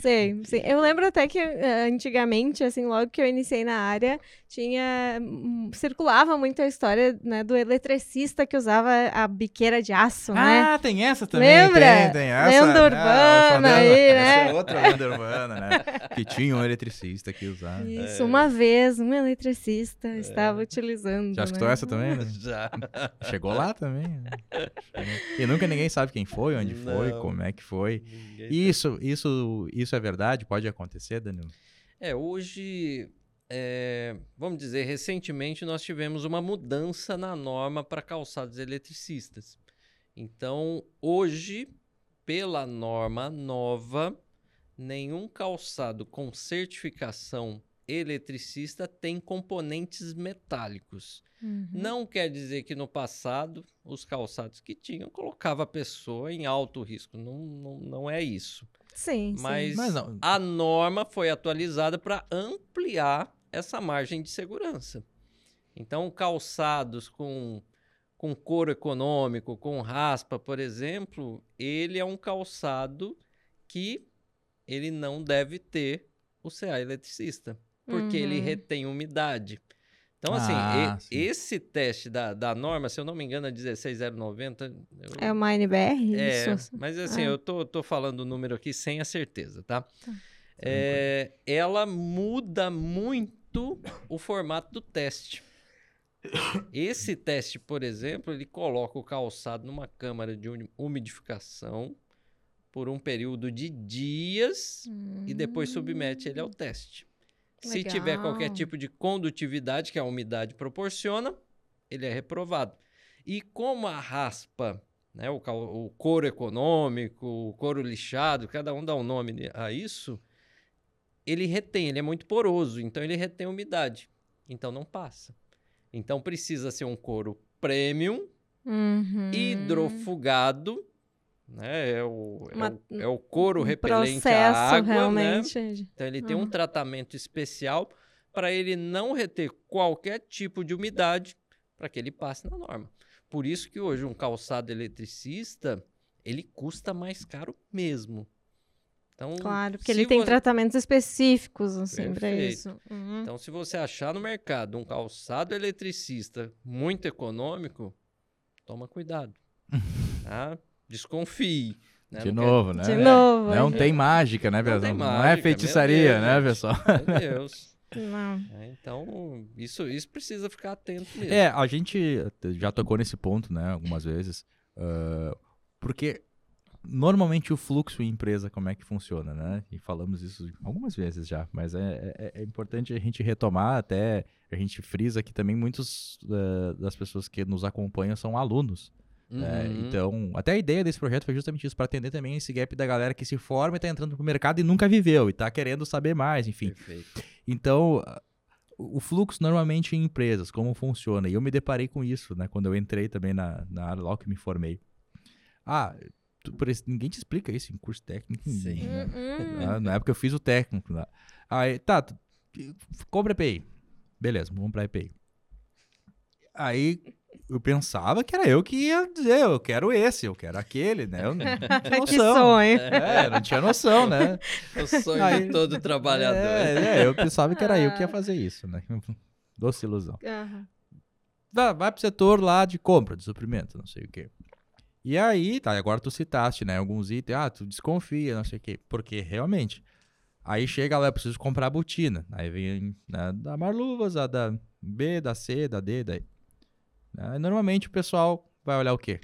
Speaker 1: Sim, sim. Eu lembro até que uh, antigamente, assim, logo que eu iniciei na área, tinha. Um, circulava muito a história né, do eletricista que usava a biqueira de aço,
Speaker 2: ah,
Speaker 1: né?
Speaker 2: Ah, tem essa também.
Speaker 1: Lembra?
Speaker 2: Tem, tem essa.
Speaker 1: Lenda urbana ah, aí,
Speaker 2: essa
Speaker 1: né?
Speaker 2: é outra lenda urbana, né? Que tinha um eletricista que usava.
Speaker 1: Isso, é. uma vez, um eletricista é. estava utilizando.
Speaker 2: Já escutou
Speaker 1: né?
Speaker 2: essa também? Né?
Speaker 3: Já.
Speaker 2: Chegou lá também. Né? E nunca ninguém sabe quem foi, onde Não. foi, como é que foi. Isso, isso, isso é verdade? Pode acontecer, Danilo?
Speaker 3: É, hoje é, vamos dizer, recentemente nós tivemos uma mudança na norma para calçados eletricistas. Então, hoje, pela norma nova, nenhum calçado com certificação eletricista tem componentes metálicos. Uhum. Não quer dizer que no passado os calçados que tinham colocava a pessoa em alto risco. Não, não, não é isso.
Speaker 1: Sim,
Speaker 3: Mas,
Speaker 1: sim.
Speaker 3: Mas a norma foi atualizada para ampliar essa margem de segurança. Então, calçados com, com couro econômico, com raspa, por exemplo, ele é um calçado que ele não deve ter o CA eletricista, porque uhum. ele retém umidade. Então, assim, ah, e, esse teste da, da norma, se eu não me engano, é 16090. Eu...
Speaker 1: É uma NBR?
Speaker 3: É, isso? mas assim, ah. eu tô, tô falando o número aqui sem a certeza, tá? tá. É, ela muda muito o formato do teste. Esse teste, por exemplo, ele coloca o calçado numa câmara de umidificação por um período de dias hum. e depois submete ele ao hum. teste. Legal. Se tiver qualquer tipo de condutividade que a umidade proporciona, ele é reprovado. E como a raspa, né, o, o couro econômico, o couro lixado, cada um dá um nome a isso, ele retém, ele é muito poroso, então ele retém umidade. Então não passa. Então precisa ser um couro premium,
Speaker 1: uhum.
Speaker 3: hidrofugado, né? É o, é Uma, é, o, é o couro um repelente à água, né? realmente. né? Então ele tem uhum. um tratamento especial para ele não reter qualquer tipo de umidade para que ele passe na norma. Por isso que hoje um calçado eletricista ele custa mais caro mesmo.
Speaker 1: Então, claro, porque ele tem você... tratamentos específicos assim para isso.
Speaker 3: Uhum. Então, se você achar no mercado um calçado eletricista muito econômico, toma cuidado. tá? Desconfie.
Speaker 2: Né? De não novo, quer... né?
Speaker 1: De novo.
Speaker 2: Não é. tem mágica, né, pessoal? Não, não, é feitiçaria, Deus, né, pessoal?
Speaker 3: Meu Deus.
Speaker 1: Não.
Speaker 3: É, então, isso, isso precisa ficar atento mesmo.
Speaker 2: É, a gente já tocou nesse ponto, né, algumas vezes. Uh, porque normalmente o fluxo em empresa, como é que funciona, né? E falamos isso algumas vezes já, mas é, é, é importante a gente retomar, até a gente frisa que também muitos uh, das pessoas que nos acompanham são alunos. Né? Uhum. então, até a ideia desse projeto foi justamente isso, para atender também esse gap da galera que se forma e está entrando pro mercado e nunca viveu, e está querendo saber mais, enfim.
Speaker 3: Perfeito.
Speaker 2: Então, o fluxo normalmente em empresas, como funciona? E eu me deparei com isso, né? Quando eu entrei também na, na área logo que me formei Ah, tu, por esse- ninguém te explica isso em curso técnico.
Speaker 3: Sim.
Speaker 2: né?
Speaker 1: Hum,
Speaker 2: Na, na época eu fiz o técnico lá. Aí, tá, tu- compra EPI. Beleza, vamos comprar EPI. Aí eu pensava que era eu que ia dizer, eu quero esse, eu quero aquele, né? Eu não tinha
Speaker 1: que
Speaker 2: noção.
Speaker 1: sonho.
Speaker 2: É, não tinha noção, né?
Speaker 3: O sonho
Speaker 2: Aí-
Speaker 3: de todo trabalhador.
Speaker 2: É, é, eu pensava que era eu que ia fazer isso, né? Doce ilusão.
Speaker 1: Aham.
Speaker 2: Vai, vai pro setor lá de compra, de suprimento, não sei o quê. E aí, tá, agora tu citaste, né, alguns itens, ah, tu desconfia, não sei o quê, porque realmente, aí chega lá, eu preciso comprar a botina, aí vem né, da Marluvas, a da B, da C, da D, daí. Né, normalmente o pessoal vai olhar o quê?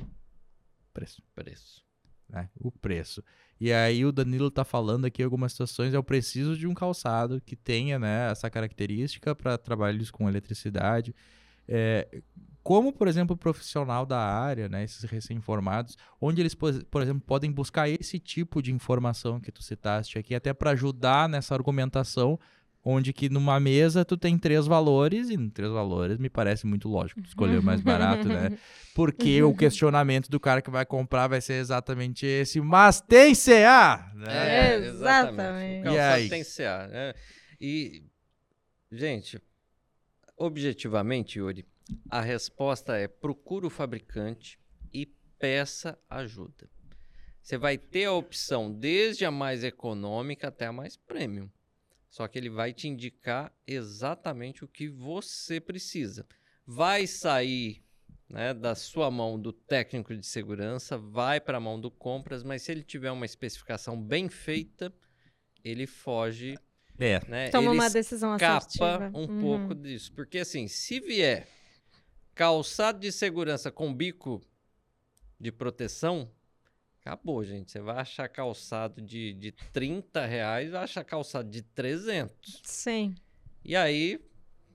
Speaker 2: Preço,
Speaker 3: Preço.
Speaker 2: né, o preço. E aí o Danilo tá falando aqui algumas situações, eu preciso de um calçado que tenha, né, essa característica para trabalhos com eletricidade, é, como, por exemplo, o profissional da área, né, esses recém-formados, onde eles, por exemplo, podem buscar esse tipo de informação que tu citaste aqui, até para ajudar nessa argumentação, onde que numa mesa tu tem três valores, e três valores me parece muito lógico escolher o mais barato, né? Porque o questionamento do cara que vai comprar vai ser exatamente esse, mas tem CA! Né?
Speaker 1: É, exatamente.
Speaker 3: O
Speaker 2: E aí?
Speaker 3: tem CA, né? E, gente, objetivamente, Yuri, a resposta é procura o fabricante e peça ajuda. Você vai ter a opção desde a mais econômica até a mais premium. Só que ele vai te indicar exatamente o que você precisa. Vai sair né, da sua mão do técnico de segurança, vai para a mão do compras, mas se ele tiver uma especificação bem feita, ele foge,
Speaker 2: É,
Speaker 3: né?
Speaker 1: Toma
Speaker 3: ele
Speaker 1: uma decisão
Speaker 3: escapa
Speaker 1: assertiva.
Speaker 3: um
Speaker 1: Uhum.
Speaker 3: pouco disso. Porque assim, se vier calçado de segurança com bico de proteção, acabou, gente. Você vai achar calçado de, de 30 reais, vai achar calçado de 300.
Speaker 1: Sim.
Speaker 3: E aí,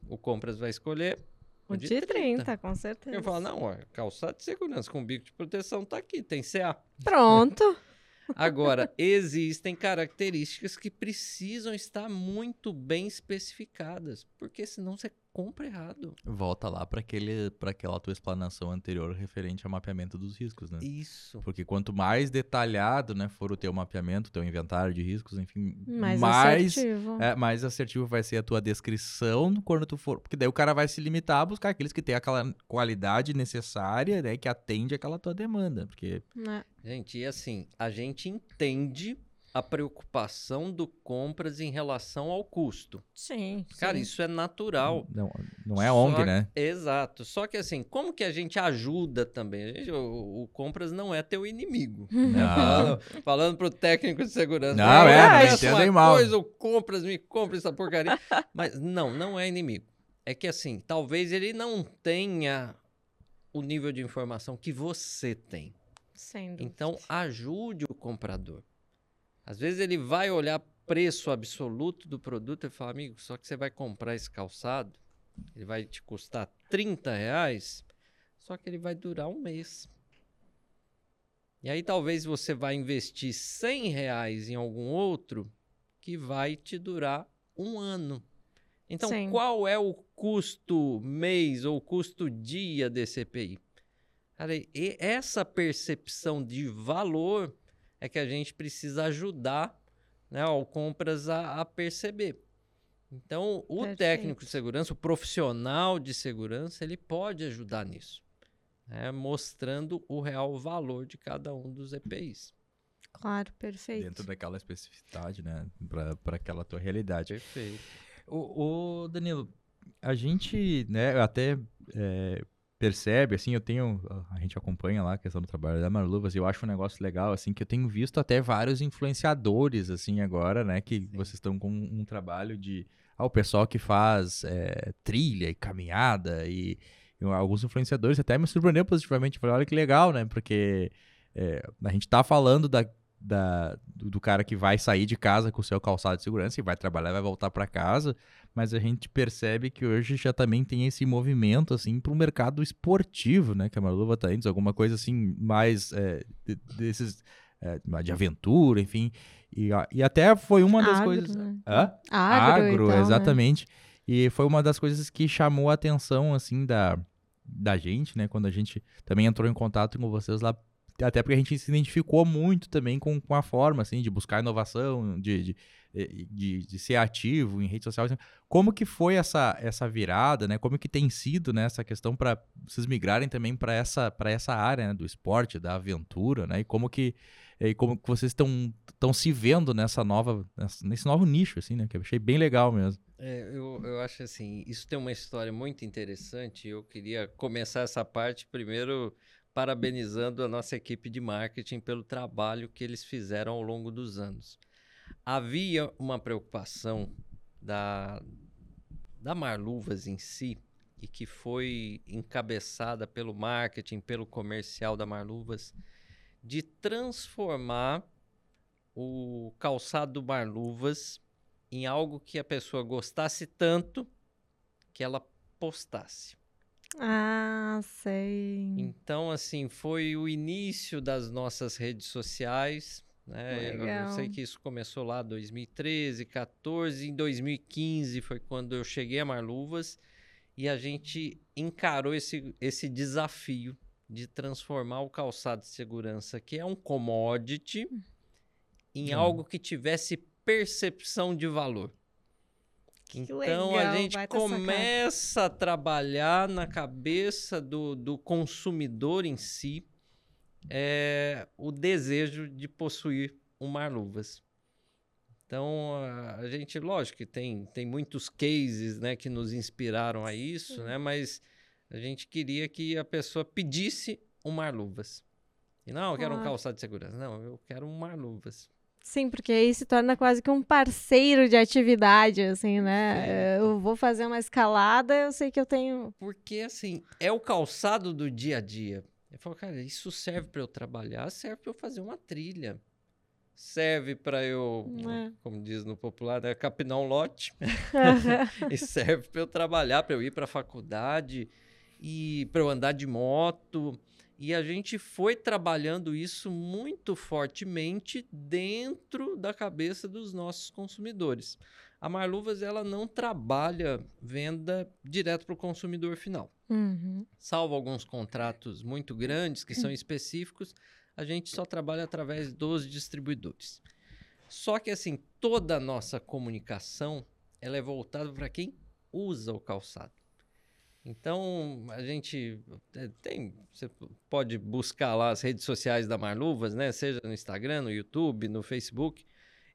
Speaker 3: o compras vai escolher
Speaker 1: O de 30, com certeza.
Speaker 3: Eu falo, não, ó, calçado de segurança com bico de proteção tá aqui, tem CA.
Speaker 1: Pronto.
Speaker 3: Agora, existem características que precisam estar muito bem especificadas, porque senão você compra errado.
Speaker 2: volta lá para aquela tua explanação anterior referente ao mapeamento dos riscos, né?
Speaker 3: Isso.
Speaker 2: Porque quanto mais detalhado né, for o teu mapeamento, o teu inventário de riscos, enfim,
Speaker 1: Mais,
Speaker 2: mais,
Speaker 1: assertivo.
Speaker 2: é, mais assertivo vai ser a tua descrição quando tu for. Porque daí o cara vai se limitar a buscar aqueles que têm aquela qualidade necessária, né, que atende aquela tua demanda. Porque
Speaker 1: Né?
Speaker 3: Gente, e assim, a gente entende a preocupação do compras em relação ao custo.
Speaker 1: Sim.
Speaker 3: Cara,
Speaker 1: sim.
Speaker 3: isso é natural.
Speaker 2: não, não é
Speaker 3: Só
Speaker 2: ONG,
Speaker 3: que-
Speaker 2: né?
Speaker 3: Exato. Só que assim, como que a gente ajuda também? A gente- o, o compras não é teu inimigo.
Speaker 2: Não.
Speaker 3: Falando, falando pro técnico de segurança.
Speaker 2: Não,
Speaker 3: "Ah,
Speaker 2: é,
Speaker 1: não
Speaker 2: entendem
Speaker 3: uma
Speaker 2: mal."
Speaker 3: coisa, o compras, me compra essa porcaria. Mas não, não é inimigo. É que assim, talvez ele não tenha o nível de informação que você tem.
Speaker 1: Sem dúvida.
Speaker 3: Então, ajude o comprador. Às vezes ele vai olhar preço absoluto do produto e falar, amigo, só que você vai comprar esse calçado, ele vai te custar 30 reais, só que ele vai durar um mês. E aí talvez você vai investir 100 reais em algum outro que vai te durar um ano. Então,
Speaker 1: Sim.
Speaker 3: qual é o custo mês ou custo dia desse EPI? Cara, essa percepção de valor é que a gente precisa ajudar né, ao compras a, a perceber. Então, o
Speaker 1: Perfeito.
Speaker 3: técnico de segurança, o profissional de segurança, ele pode ajudar nisso, né, mostrando o real valor de cada um dos EPIs.
Speaker 1: Claro, perfeito.
Speaker 2: Dentro daquela especificidade, né? Para aquela tua realidade.
Speaker 3: Perfeito.
Speaker 2: O, o Danilo, a gente, né, até é, percebe, assim, eu tenho, a gente acompanha lá a questão do trabalho da Marluvas e eu acho um negócio legal, assim, que eu tenho visto até vários influenciadores, assim, agora, né, que vocês estão com um trabalho de, ah, o pessoal que faz é, trilha e caminhada e, e alguns influenciadores até me surpreendeu positivamente, falei, olha que legal, né, porque é, a gente tá falando da da, do, do cara que vai sair de casa com o seu calçado de segurança e vai trabalhar, vai voltar para casa, mas a gente percebe que hoje já também tem esse movimento assim para o mercado esportivo, né? Que a Marluva tá indo, alguma coisa assim mais é, de- desses é, de aventura, enfim. E, e até foi uma das
Speaker 1: Agro,
Speaker 2: coisas.
Speaker 1: né?
Speaker 2: Hã?
Speaker 1: Agro, então, né?
Speaker 2: exatamente. E foi uma das coisas que chamou a atenção, assim, da, da gente, né? Quando a gente também entrou em contato com vocês lá, até porque a gente se identificou muito também com, com a forma, assim, de buscar inovação, de, de, de, de ser ativo em redes sociais. Como que foi essa, essa virada, né? Como que tem sido né, essa questão para vocês migrarem também para essa, essa área né, do esporte, da aventura, né? E como que, e como que vocês estão se vendo nessa nova, nesse novo nicho, assim, né? Que eu achei bem legal mesmo.
Speaker 3: É, eu, eu acho assim, isso tem uma história muito interessante. Eu queria começar essa parte primeiro parabenizando a nossa equipe de marketing pelo trabalho que eles fizeram ao longo dos anos. Havia uma preocupação da, da Marluvas em si, e que foi encabeçada pelo marketing, pelo comercial da Marluvas, de transformar o calçado do Marluvas em algo que a pessoa gostasse tanto que ela postasse.
Speaker 1: Ah, sei.
Speaker 3: Então, assim, foi o início das nossas redes sociais. Né? Eu, sei que isso começou lá em 2013, 14, em 2015 foi quando eu cheguei a Marluvas e a gente encarou esse, esse desafio de transformar o calçado de segurança, que é um commodity, em hum. algo que tivesse percepção de valor. Que então legal, a gente começa a trabalhar na cabeça do, do consumidor em si é, o desejo de possuir um mar-luvas. Então a, gente, lógico que tem, tem muitos cases né, que nos inspiraram a isso, Sim. né, mas a gente queria que a pessoa pedisse um mar-luvas. E não, eu quero ah. um calçado de segurança. Não, eu quero um mar-luvas.
Speaker 1: Sim, porque aí se torna quase que um parceiro de atividade, assim, né? É. Eu vou fazer uma escalada, eu sei que eu tenho.
Speaker 3: Porque, assim, é o calçado do dia a dia. Eu falo, cara, isso serve para eu trabalhar, serve para eu fazer uma trilha. Serve para eu, é. como diz no popular, né, capinar um lote. e serve para eu trabalhar, para eu ir para a faculdade e para eu andar de moto. E a gente foi trabalhando isso muito fortemente dentro da cabeça dos nossos consumidores. A Marluvas ela não trabalha venda direto para o consumidor final. Uhum. Salvo alguns contratos muito grandes que são específicos, a gente só trabalha através dos distribuidores. Só que assim, toda a nossa comunicação ela é voltada para quem usa o calçado. Então, a gente é, tem. Você pode buscar lá as redes sociais da Marluvas, né? Seja no Instagram, no YouTube, no Facebook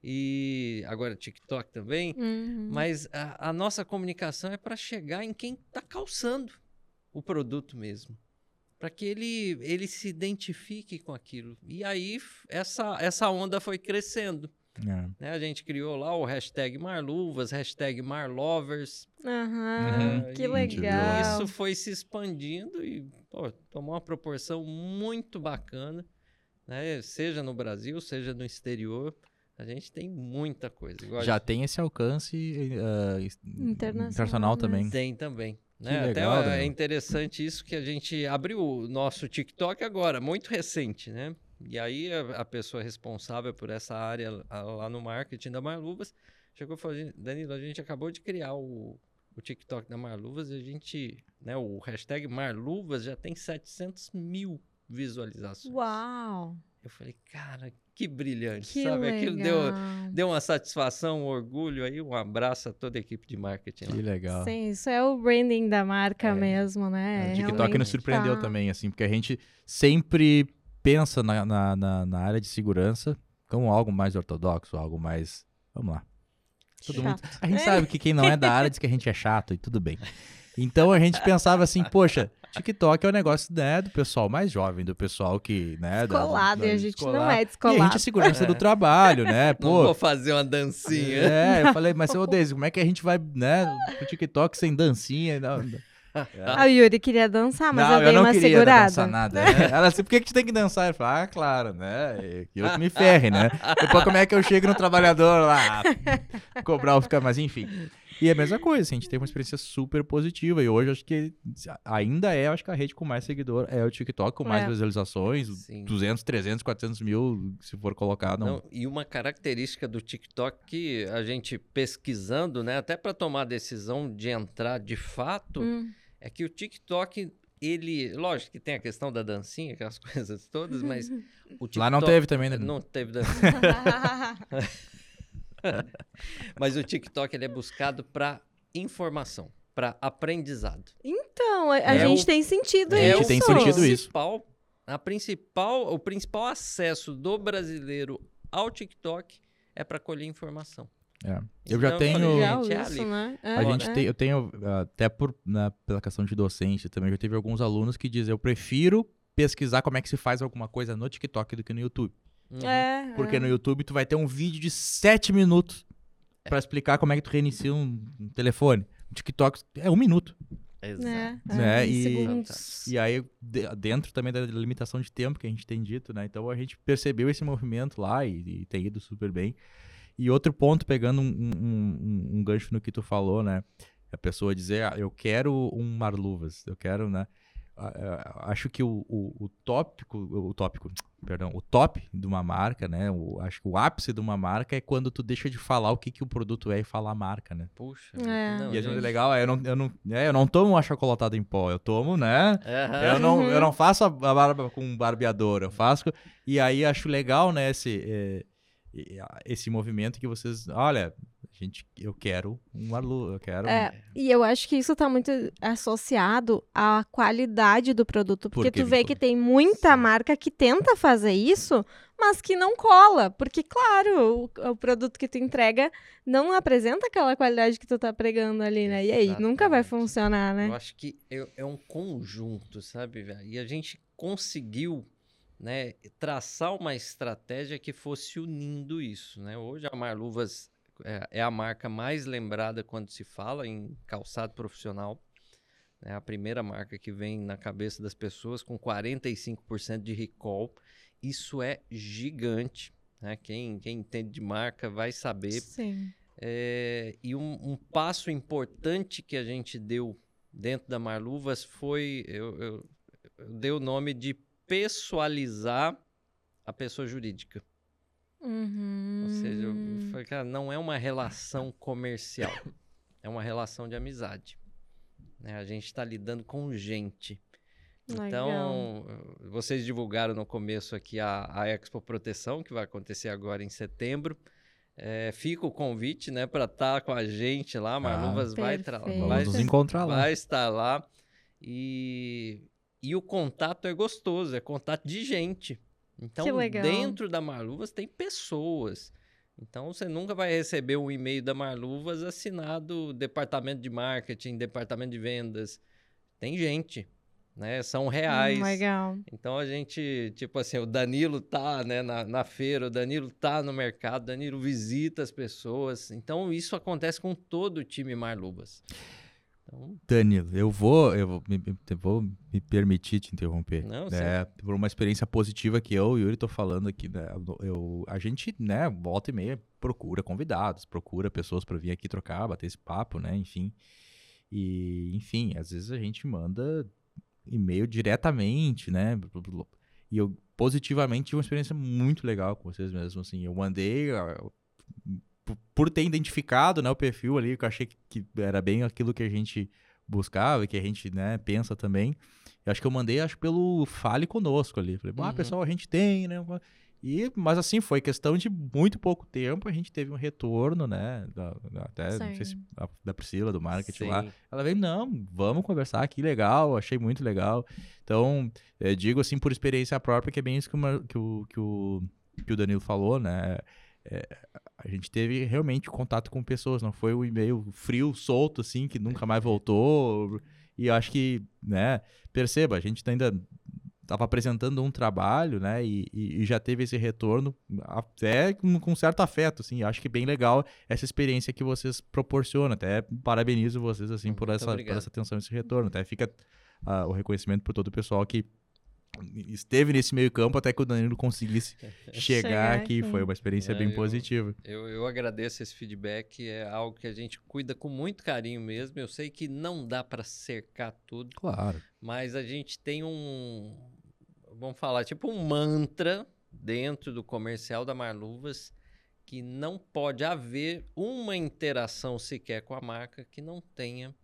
Speaker 3: e agora TikTok também. Uhum. Mas a, a, nossa comunicação é para chegar em quem está calçando o produto mesmo. Para que ele, ele se identifique com aquilo. E aí essa, essa onda foi crescendo. É. Né? A gente criou lá o hashtag Marluvas, hashtag Marlovers.
Speaker 1: Uhum, que legal.
Speaker 3: Isso foi se expandindo e pô, tomou uma proporção muito bacana, né? seja no Brasil, seja no exterior. A gente tem muita coisa.
Speaker 2: Igual Já tem esse alcance uh, internacional, internacional também.
Speaker 3: Tem também. Né? Legal, Até é interessante isso que a gente abriu o nosso TikTok agora, muito recente, né? E aí a, a, pessoa responsável por essa área a, lá no marketing da Marluvas chegou e falou, Danilo, a gente acabou de criar o, o TikTok da Marluvas e a gente, né, o hashtag Marluvas já tem 700 mil visualizações.
Speaker 1: Uau!
Speaker 3: Eu falei, cara, que brilhante, que sabe? Legal. Aquilo deu, deu uma satisfação, um orgulho aí, um abraço a toda a equipe de marketing.
Speaker 2: Que legal.
Speaker 1: Sim, isso é o branding da marca é. mesmo, né?
Speaker 2: É, o TikTok Realmente nos surpreendeu tá. também, assim, porque a gente sempre pensa na, na, na, na, área de segurança como algo mais ortodoxo, algo mais. Vamos lá. Todo mundo, a gente sabe que quem não é da área diz que a gente é chato e tudo bem. Então a gente pensava assim, poxa, TikTok é o um negócio né, do pessoal mais jovem, do pessoal que, né,
Speaker 1: descolado, da, da, e a gente descolado. não é descolado.
Speaker 2: E a gente é segurança é. do trabalho, né? Pô,
Speaker 3: não vou fazer uma dancinha.
Speaker 2: É, eu falei, mas ô Deise, como é que a gente vai, né, pro TikTok sem dancinha? Não,
Speaker 1: a Yuri queria dançar, mas não, eu dei eu não queria segurada. dançar
Speaker 2: nada. É. Ela disse, por que, que tu tem que dançar? Eu falei, ah, claro, né? Que eu que me ferre, né? Depois como é que eu chego no trabalhador lá? Cobrar o ficar, mas enfim. E é a mesma coisa, assim, a gente teve uma experiência super positiva. E hoje acho que ainda é, acho que a rede com mais seguidor é o TikTok, com mais é. visualizações, Sim. 200, 300, 400 mil, se for colocar. Não. não.
Speaker 3: e uma característica do TikTok que a gente pesquisando, né, até para tomar a decisão de entrar de fato. Hum é que o TikTok ele, lógico que tem a questão da dancinha, aquelas coisas todas, mas o TikTok
Speaker 2: Lá não teve também, né?
Speaker 3: não teve dancinha. mas o TikTok ele é buscado para informação, para aprendizado.
Speaker 1: então, a, a
Speaker 2: É
Speaker 1: gente
Speaker 2: o-
Speaker 1: tem sentido
Speaker 2: a gente
Speaker 1: isso.
Speaker 2: tem sentido isso.
Speaker 3: principal, a principal, o principal acesso do brasileiro ao TikTok é para colher informação.
Speaker 2: É. Eu já
Speaker 3: Então,
Speaker 2: tenho.
Speaker 3: Gente, é
Speaker 1: isso, né? É,
Speaker 2: A gente
Speaker 1: é.
Speaker 2: tem, eu tenho, ah, até por, né, pela questão de docência também, já teve alguns alunos que dizem, eu prefiro pesquisar como é que se faz alguma coisa no TikTok do que no YouTube.
Speaker 3: Uhum.
Speaker 1: É,
Speaker 2: Porque
Speaker 1: é.
Speaker 2: no YouTube tu vai ter um vídeo de 7 minutos pra explicar como é que tu reinicia um, um telefone. TikTok é um minuto.
Speaker 3: Exato.
Speaker 1: É,
Speaker 2: Né,
Speaker 1: é, em
Speaker 2: e-
Speaker 1: segundos.
Speaker 2: E aí, de- dentro também da limitação de tempo que a gente tem dito, né? Então a gente percebeu esse movimento lá e, e tem ido super bem. E outro ponto, pegando um, um- um- um gancho no que tu falou, né? A pessoa dizer, ah, eu quero um Marluvas, eu quero, né? Acho que o, o, o tópico, o tópico, perdão, o top de uma marca, né? O, acho que o ápice de uma marca é quando tu deixa de falar o que, que o produto é e falar a marca, né?
Speaker 3: Puxa.
Speaker 1: É.
Speaker 3: Não,
Speaker 2: e a gente é legal, é, eu não, eu, não, é, eu não tomo achocolatado em pó, eu tomo, né?
Speaker 3: Aham.
Speaker 2: Eu não,
Speaker 1: Uhum.
Speaker 2: eu não faço a barba com um barbeador, eu faço. E aí acho legal, né, esse, é, e- a- esse movimento que vocês. Olha, gente, eu quero um Marlu, eu quero.
Speaker 1: É, e eu acho que isso tá muito associado à qualidade do produto. Porque
Speaker 2: Porque
Speaker 1: tu vê que tem muita
Speaker 3: Sim.
Speaker 1: marca que tenta fazer isso, mas que não cola. Porque, claro, o, o produto que tu entrega não apresenta aquela qualidade que tu tá pregando ali, né? E aí, nunca vai
Speaker 3: Exatamente.
Speaker 1: funcionar, né?
Speaker 3: Eu acho que é, é um conjunto, sabe? velho? E a gente conseguiu né, traçar uma estratégia que fosse unindo isso. Né? Hoje a Marluvas é, é a marca mais lembrada quando se fala em calçado profissional. É a primeira marca que vem na cabeça das pessoas com 45% de recall. Isso é gigante. Né? Quem, quem entende de marca vai saber.
Speaker 1: Sim.
Speaker 3: É, e um, um passo importante que a gente deu dentro da Marluvas foi eu, eu, eu dei o nome de pessoalizar a pessoa jurídica.
Speaker 1: Uhum.
Speaker 3: Ou seja, eu falei, cara, não é uma relação comercial, é uma relação de amizade. né? A gente está lidando com gente. Então, eh, vocês divulgaram no começo aqui a, a Expo Proteção, que vai acontecer agora em setembro. É, fica o convite, né, para estar com a gente lá. Marluvas vai,
Speaker 1: Perfeito.
Speaker 3: vai,
Speaker 2: Vamos nos encontrar lá.
Speaker 3: vai estar lá. E, e o contato é gostoso, é contato de gente. Então, dentro da Marluvas tem pessoas. Então, você nunca vai receber um e-mail da Marluvas assinado departamento de marketing, departamento de vendas. Tem gente, né? São reais.
Speaker 1: Hum, legal.
Speaker 3: Então a gente, tipo assim, o Danilo tá né, na, na feira, o Danilo tá no mercado, o Danilo visita as pessoas. Então isso acontece com todo o time Marlubas. Então,
Speaker 2: Danilo, eu vou, eu vou me, eu vou me permitir te interromper.
Speaker 3: Não,
Speaker 2: né? Por uma experiência positiva que eu e o Yuri tô falando aqui, né? Eu, a gente, né, volta e meia procura convidados, procura pessoas para vir aqui trocar, bater esse papo, né? Enfim. E, enfim, às vezes a gente manda e-mail diretamente, né? E eu positivamente tive uma experiência muito legal com vocês mesmo, assim. Eu mandei p- por ter identificado, né, o perfil ali, que eu achei que, era bem aquilo que a gente buscava e que a gente, né, pensa também. Eu acho que eu mandei, acho, pelo Fale Conosco ali. Falei, ah,
Speaker 3: Uhum.
Speaker 2: pessoal, a gente tem, né? E, mas assim, foi questão de muito pouco tempo, a gente teve um retorno, né? da- da- até, não sei se
Speaker 1: Sim.
Speaker 2: a- da Priscila, do marketing lá.
Speaker 3: sim.
Speaker 2: Ela veio, não, vamos conversar, que legal, achei muito legal. Então, eh, digo assim por experiência própria, que é bem isso que o, Mar- que o, que o, que o Danilo falou, né? É, a gente teve realmente contato com pessoas, não foi um e-mail frio, solto, assim, que nunca mais voltou. E eu acho que, né, perceba, a gente ainda estava apresentando um trabalho, né, e, e- já teve esse retorno, até com, com certo afeto, assim, acho que bem legal essa experiência que vocês proporcionam, até parabenizo vocês, assim, por essa, por essa atenção, esse retorno, até fica ah, o reconhecimento por todo o pessoal que esteve nesse meio campo até que o Danilo conseguisse chegar,
Speaker 1: Chegar
Speaker 2: aqui,
Speaker 1: aqui.
Speaker 2: foi uma experiência
Speaker 3: É,
Speaker 2: bem
Speaker 3: eu-
Speaker 2: positiva.
Speaker 3: Eu, eu agradeço esse feedback, é algo que a gente cuida com muito carinho mesmo. Eu sei que não dá para cercar tudo,
Speaker 2: Claro.
Speaker 3: mas a gente tem um, vamos falar, tipo um mantra dentro do comercial da Marluvas que não pode haver uma interação sequer com a marca que não tenha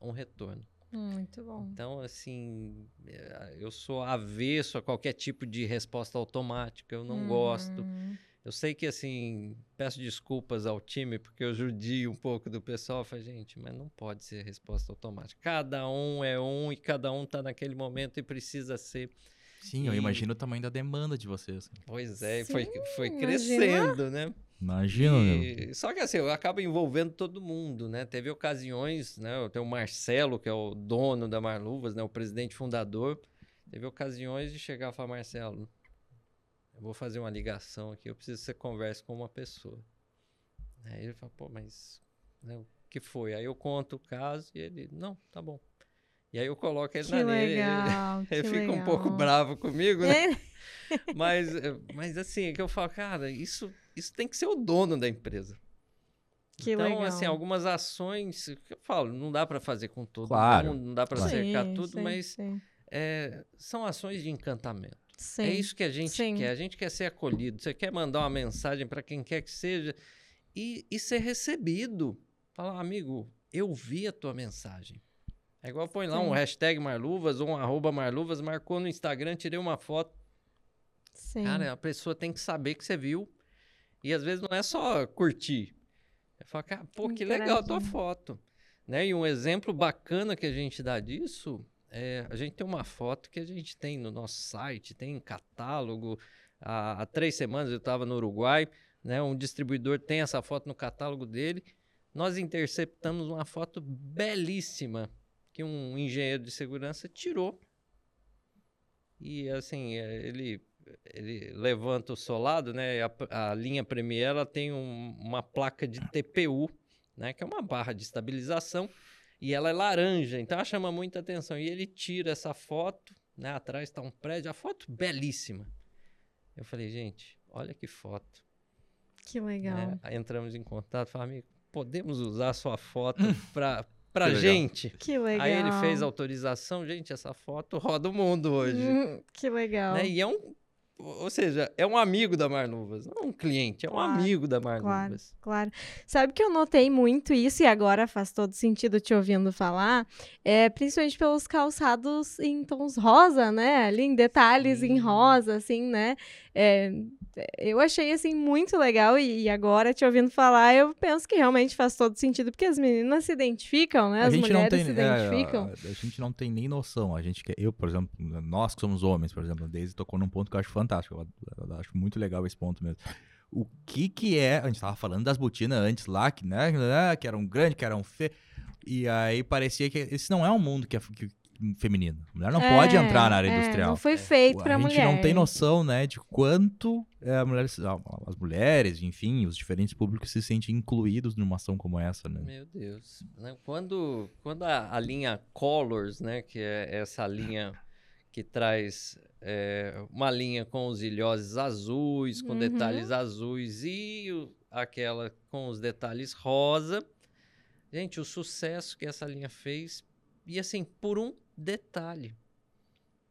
Speaker 3: um retorno.
Speaker 1: Muito bom.
Speaker 3: Então, assim, eh, eu sou avesso a qualquer tipo de resposta automática, eu não gosto.
Speaker 1: Uhum.
Speaker 3: Eu sei que, assim, peço desculpas ao time, porque eu judio um pouco do pessoal. Falei, gente, mas não pode ser resposta automática. Cada um é um e cada um tá naquele momento e precisa ser.
Speaker 2: Sim, eu
Speaker 3: E-
Speaker 2: imagino o tamanho da demanda de vocês.
Speaker 3: Pois é, e foi,
Speaker 1: Sim,
Speaker 3: foi
Speaker 1: imagina.
Speaker 3: crescendo, né?
Speaker 2: Imagina, meu.
Speaker 3: E- só que assim, eu acabo envolvendo todo mundo, né? Teve ocasiões, né? Eu tenho o Marcelo, que é o dono da Marluvas, né? O presidente fundador. Teve ocasiões de chegar e falar, Marcelo, eu vou fazer uma ligação aqui, eu preciso que você converse com uma pessoa. Aí ele fala, pô, mas né, o que foi? Aí eu conto o caso e ele, não, tá bom. E aí eu coloco ele
Speaker 1: Que
Speaker 3: na linha.
Speaker 1: legal.
Speaker 3: Ele
Speaker 1: que
Speaker 3: fica um pouco
Speaker 1: legal.
Speaker 3: bravo comigo, né?
Speaker 1: É,
Speaker 3: Mas, eh, mas assim, é que eu falo, cara, isso, isso tem que ser o dono da empresa.
Speaker 1: Que
Speaker 3: então,
Speaker 1: legal.
Speaker 3: assim, algumas ações, que eu falo, não dá para fazer com todo
Speaker 2: Claro,
Speaker 3: mundo, não dá para
Speaker 2: claro.
Speaker 3: cercar tudo,
Speaker 1: sim,
Speaker 3: mas
Speaker 1: sim.
Speaker 3: é, são ações de encantamento.
Speaker 1: Sim.
Speaker 3: É isso que a gente
Speaker 1: sim.
Speaker 3: quer. A gente quer ser acolhido. Você quer mandar uma mensagem para quem quer que seja e, e ser recebido. Falar, amigo, eu vi a tua mensagem. É igual põe lá um
Speaker 1: Sim.
Speaker 3: hashtag Marluvas ou um arroba Marluvas, marcou no Instagram, tirei uma foto.
Speaker 1: Sim.
Speaker 3: Cara, a pessoa tem que saber que você viu. E às vezes não é só curtir. É falar, cara, pô, que legal a tua foto. Né? E um exemplo bacana que a gente dá disso é a gente tem uma foto que a gente tem no nosso site, tem em catálogo. Há, há três semanas eu estava no Uruguai, né? Um distribuidor tem essa foto no catálogo dele. Nós interceptamos uma foto belíssima que um engenheiro de segurança tirou. E assim, é, ele ele levanta o solado, né? A, a linha Premier ela tem um- uma placa de TPU, né? Que é uma barra de estabilização e ela é laranja, então ela chama muita atenção. E ele tira essa foto, né? Atrás está um prédio, a foto belíssima. Eu falei, gente, olha que foto.
Speaker 1: Que legal.
Speaker 3: né? Entramos em contato, falei, amigo, podemos usar a sua foto para pra
Speaker 2: Que legal.
Speaker 3: gente?
Speaker 1: Que legal.
Speaker 3: Aí ele fez autorização, gente, essa foto roda o mundo hoje
Speaker 1: Hum, que legal.
Speaker 3: né? E é um, ou seja, é um amigo da Marluvas, não um cliente, é um
Speaker 1: Claro,
Speaker 3: amigo da
Speaker 1: Claro,
Speaker 3: Marluvas.
Speaker 1: claro. Sabe que eu notei muito isso e agora faz todo sentido te ouvindo falar, é, principalmente pelos calçados em tons rosa, né? Ali em detalhes em
Speaker 3: Sim.
Speaker 1: rosa, assim, né? É, eu achei assim muito legal e, e agora te ouvindo falar, eu penso que realmente faz todo sentido porque as meninas se identificam, né?
Speaker 2: A
Speaker 1: As mulheres
Speaker 2: tem,
Speaker 1: se
Speaker 2: é,
Speaker 1: identificam.
Speaker 2: a, a gente não tem nem noção. A gente eu, por exemplo, nós que somos homens, por exemplo, a Daisy tocou num ponto que eu acho fantástico. Eu, eu acho muito legal esse ponto mesmo. O que que é? A gente tava falando das botinas antes lá, que, né, que eram grandes, que eram fe... E aí parecia que esse não é um mundo que é que- feminino. A mulher não pode
Speaker 1: É,
Speaker 2: entrar na área
Speaker 1: é,
Speaker 2: industrial.
Speaker 1: Não foi feito
Speaker 2: a
Speaker 1: pra
Speaker 2: gente
Speaker 1: mulher.
Speaker 2: não tem noção, né, de quanto é, a mulher, as mulheres, enfim, os diferentes públicos se sentem incluídos numa ação como essa, né?
Speaker 3: Meu Deus. né? Quando, quando a, a linha Colors, né, que é essa linha que traz é, uma linha com os ilhoses azuis, com
Speaker 1: Uhum.
Speaker 3: detalhes azuis e o- aquela com os detalhes rosa. Gente, o sucesso que essa linha fez, e assim, por um detalhe,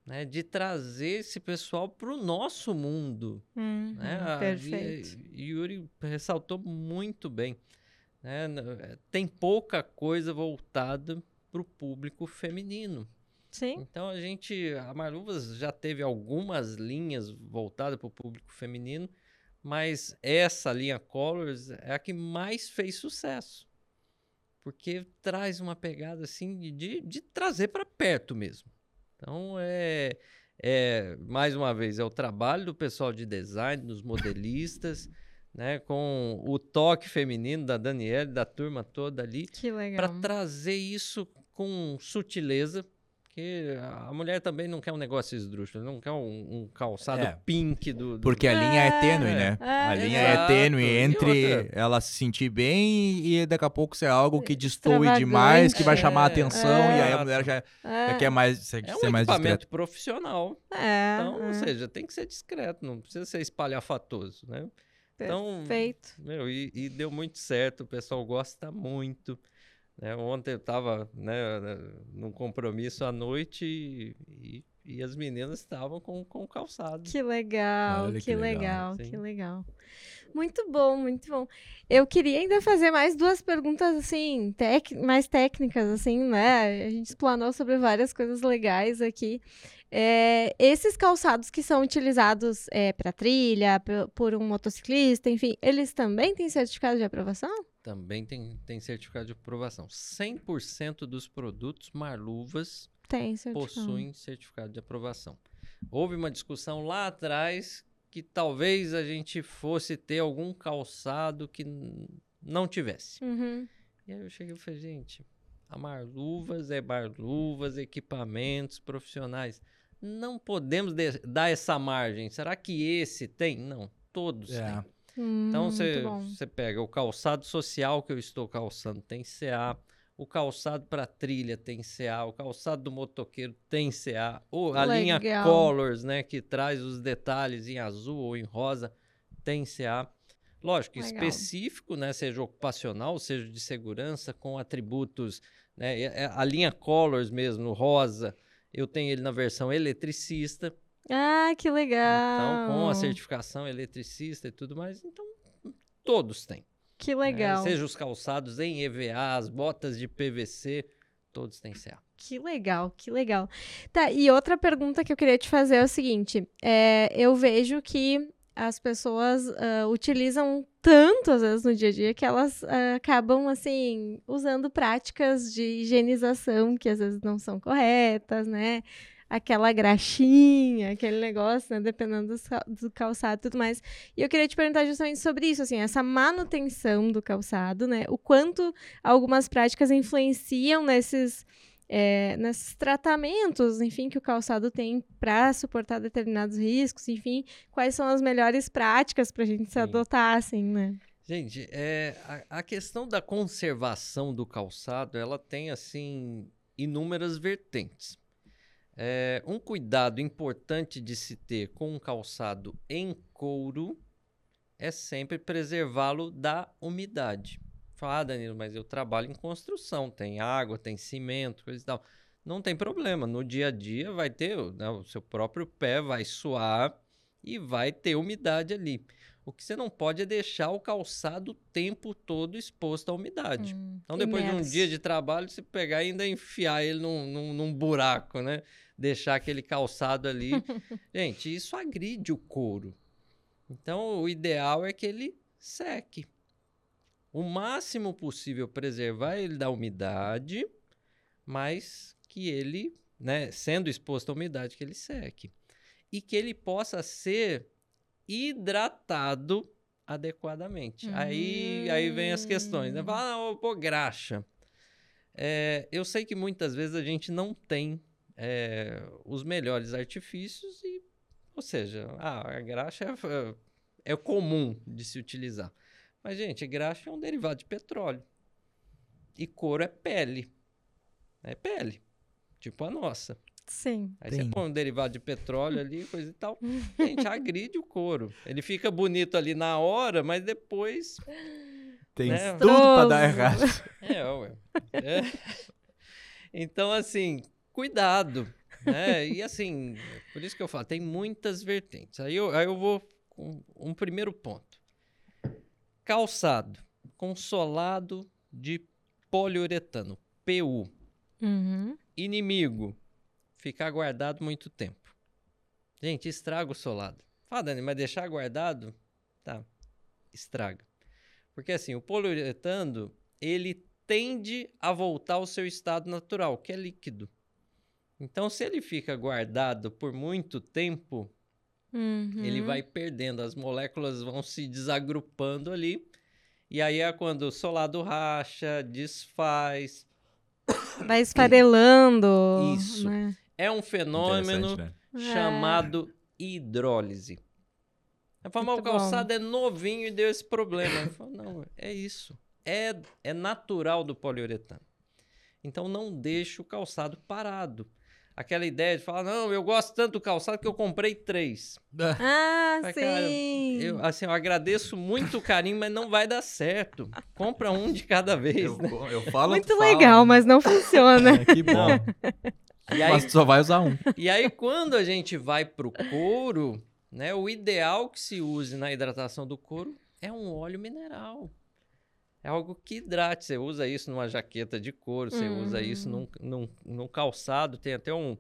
Speaker 3: né, de trazer esse pessoal para o nosso mundo.
Speaker 1: Uhum,
Speaker 3: né?
Speaker 1: Perfeito.
Speaker 3: Lia- Yuri ressaltou muito bem. né? Eh, Tem pouca coisa voltada para o público feminino.
Speaker 1: Sim.
Speaker 3: Então a gente, a Marluvas já teve algumas linhas voltadas para o público feminino, mas essa linha Colors é a que mais fez sucesso. Porque traz uma pegada assim de, de, trazer para perto mesmo. Então é, é, mais uma vez, é o trabalho do pessoal de design, dos modelistas, né, com o toque feminino da Daniela, da turma toda ali, para trazer isso com sutileza, porque a mulher também não quer um negócio esdrúxulo, não quer um, um calçado
Speaker 2: É.
Speaker 3: pink do, do-
Speaker 2: Porque a linha é tênue, né?
Speaker 1: É,
Speaker 2: a
Speaker 1: é,
Speaker 2: linha é tênue entre ela se sentir bem e daqui a pouco ser algo que destoe demais, que vai chamar a
Speaker 3: É,
Speaker 2: atenção, e aí a mulher já,
Speaker 1: É,
Speaker 2: já quer mais, ser,
Speaker 3: É um
Speaker 2: ser mais
Speaker 3: equipamento
Speaker 2: discreta.
Speaker 3: profissional,
Speaker 1: é,
Speaker 3: então,
Speaker 1: é.
Speaker 3: ou seja, tem que ser discreto, não precisa ser espalhafatoso, né? Então,
Speaker 1: Perfeito.
Speaker 3: Meu, e, e deu muito certo, o pessoal gosta muito. Né? Ontem eu estava né, num compromisso à noite e, e- e as meninas estavam com, com calçado.
Speaker 1: Que legal,
Speaker 2: Olha
Speaker 1: que,
Speaker 2: que legal.
Speaker 1: legal, que legal. Muito bom, muito bom. Eu queria ainda fazer mais duas perguntas, assim, tec mais técnicas, assim, né? A gente explanou sobre várias coisas legais aqui. É, esses calçados que são utilizados para trilha, por um motociclista, enfim, eles também têm certificado de aprovação?
Speaker 3: Também tem, tem certificado de aprovação. 100% dos produtos Marluvas
Speaker 1: Tem certificado.
Speaker 3: possuem certificado de aprovação. Houve uma discussão lá atrás que talvez a gente fosse ter algum calçado que não tivesse.
Speaker 1: Uhum.
Speaker 3: E aí eu cheguei e falei, gente, a Marluvas é Marluvas, equipamentos profissionais. Não podemos de- dar essa margem. Será que esse tem? Não, todos
Speaker 2: É.
Speaker 3: têm.
Speaker 1: Hum,
Speaker 3: Então você pega o calçado social que eu estou calçando, tem CA. O calçado para trilha tem CA, o calçado do motoqueiro tem CA, o, a linha
Speaker 1: Legal.
Speaker 3: Colors, né, que traz os detalhes em azul ou em rosa, tem CA. Lógico,
Speaker 1: Legal.
Speaker 3: específico, né, seja ocupacional, seja de segurança, com atributos, né, é- a linha Colors mesmo, rosa, eu tenho ele na versão eletricista,
Speaker 1: Ah, que legal.
Speaker 3: então com a certificação eletricista e tudo mais, então todos têm.
Speaker 1: Que
Speaker 3: né?
Speaker 1: legal.
Speaker 3: Seja os calçados em EVA, as botas de PVC, todos têm CA.
Speaker 1: Que legal, que legal. Tá, e outra pergunta que eu queria te fazer é o seguinte: é, eu vejo que as pessoas ah, utilizam tanto, às vezes, no dia a dia, que elas ah, acabam, assim, usando práticas de higienização que às vezes não são corretas, né? Aquela graxinha, aquele negócio, né? Dependendo do, cal- do calçado e tudo mais. E eu queria te perguntar justamente sobre isso, assim, essa manutenção do calçado, né? O quanto algumas práticas influenciam nesses é, nesses tratamentos, enfim, que o calçado tem para suportar determinados riscos, enfim, quais são as melhores práticas para a gente se
Speaker 3: Sim.
Speaker 1: adotar, assim, né?
Speaker 3: Gente, é, a, a questão da conservação do calçado, ela tem, assim, inúmeras vertentes. É, um cuidado importante de se ter com um calçado em couro é sempre preservá-lo da umidade. Fala, ah, Danilo, mas eu trabalho em construção, tem água, tem cimento, coisa e tal. Não tem problema, no dia a dia vai ter, né, o seu próprio pé vai suar e vai ter umidade ali. O que você não pode é deixar o calçado o tempo todo exposto à umidade.
Speaker 1: Hum,
Speaker 3: Então, depois de um
Speaker 1: imerso.
Speaker 3: dia de trabalho, você pegar e ainda enfiar ele num, num, num buraco, né? Deixar aquele calçado ali. Gente, isso agride o couro. Então, o ideal é que ele seque. O máximo possível preservar ele da umidade, mas que ele, né, sendo exposto à umidade, que ele seque. E que ele possa ser hidratado adequadamente. Aí, aí vem as questões. Né?
Speaker 1: Hum.
Speaker 3: Fala, ah, pô, graxa. É, eu sei que muitas vezes a gente não tem é, os melhores artifícios e, ou seja, ah, a graxa é, é comum de se utilizar. Mas, gente, graxa é um derivado de petróleo. E couro é pele. É pele. Tipo a nossa.
Speaker 1: Sim.
Speaker 3: Aí
Speaker 2: Tem.
Speaker 3: você põe um derivado de petróleo ali, coisa e tal. Gente, agride o couro. Ele fica bonito ali na hora, mas depois.
Speaker 2: Tem
Speaker 3: Né?
Speaker 2: tudo pra dar errado.
Speaker 3: É, ué. É. Então, assim, cuidado. Né? E assim, por isso que eu falo, tem muitas vertentes. Aí eu, aí eu vou com um primeiro ponto. Calçado consolado de poliuretano, PU.
Speaker 1: Uhum.
Speaker 3: Inimigo, ficar guardado muito tempo. Gente, estraga o solado. Fala, Dani, mas deixar guardado? Tá, estraga. Porque assim, o poliuretano, ele tende a voltar ao seu estado natural, que é líquido. Então, se ele fica guardado por muito tempo,
Speaker 1: Uhum.
Speaker 3: ele vai perdendo, as moléculas vão se desagrupando ali. E aí é quando o solado racha, desfaz.
Speaker 1: Vai esfarelando.
Speaker 3: Isso.
Speaker 1: Né?
Speaker 3: É um fenômeno
Speaker 2: né?
Speaker 3: chamado hidrólise. Eu falo, mas o
Speaker 1: Muito bom.
Speaker 3: calçado é novinho e deu esse problema. Eu falo, não, é isso. É, é natural do poliuretano. Então não deixe o calçado parado. Aquela ideia de falar, não, eu gosto tanto do calçado que eu comprei três.
Speaker 1: Ah,
Speaker 3: Mas, cara,
Speaker 1: sim.
Speaker 3: Eu, assim, eu agradeço muito o carinho, mas não vai dar certo. Compra um de cada vez,
Speaker 2: Eu,
Speaker 3: né?
Speaker 2: eu falo
Speaker 1: Muito
Speaker 2: falo.
Speaker 1: legal, mas não funciona.
Speaker 2: É, que bom.
Speaker 3: E aí,
Speaker 2: Mas tu só vai usar um.
Speaker 3: e aí, quando a gente vai pro couro, né? O ideal que se use na hidratação do couro é um óleo mineral. É algo que hidrate. Você usa isso numa jaqueta de couro, você usa isso num, num, num calçado. Tem até um,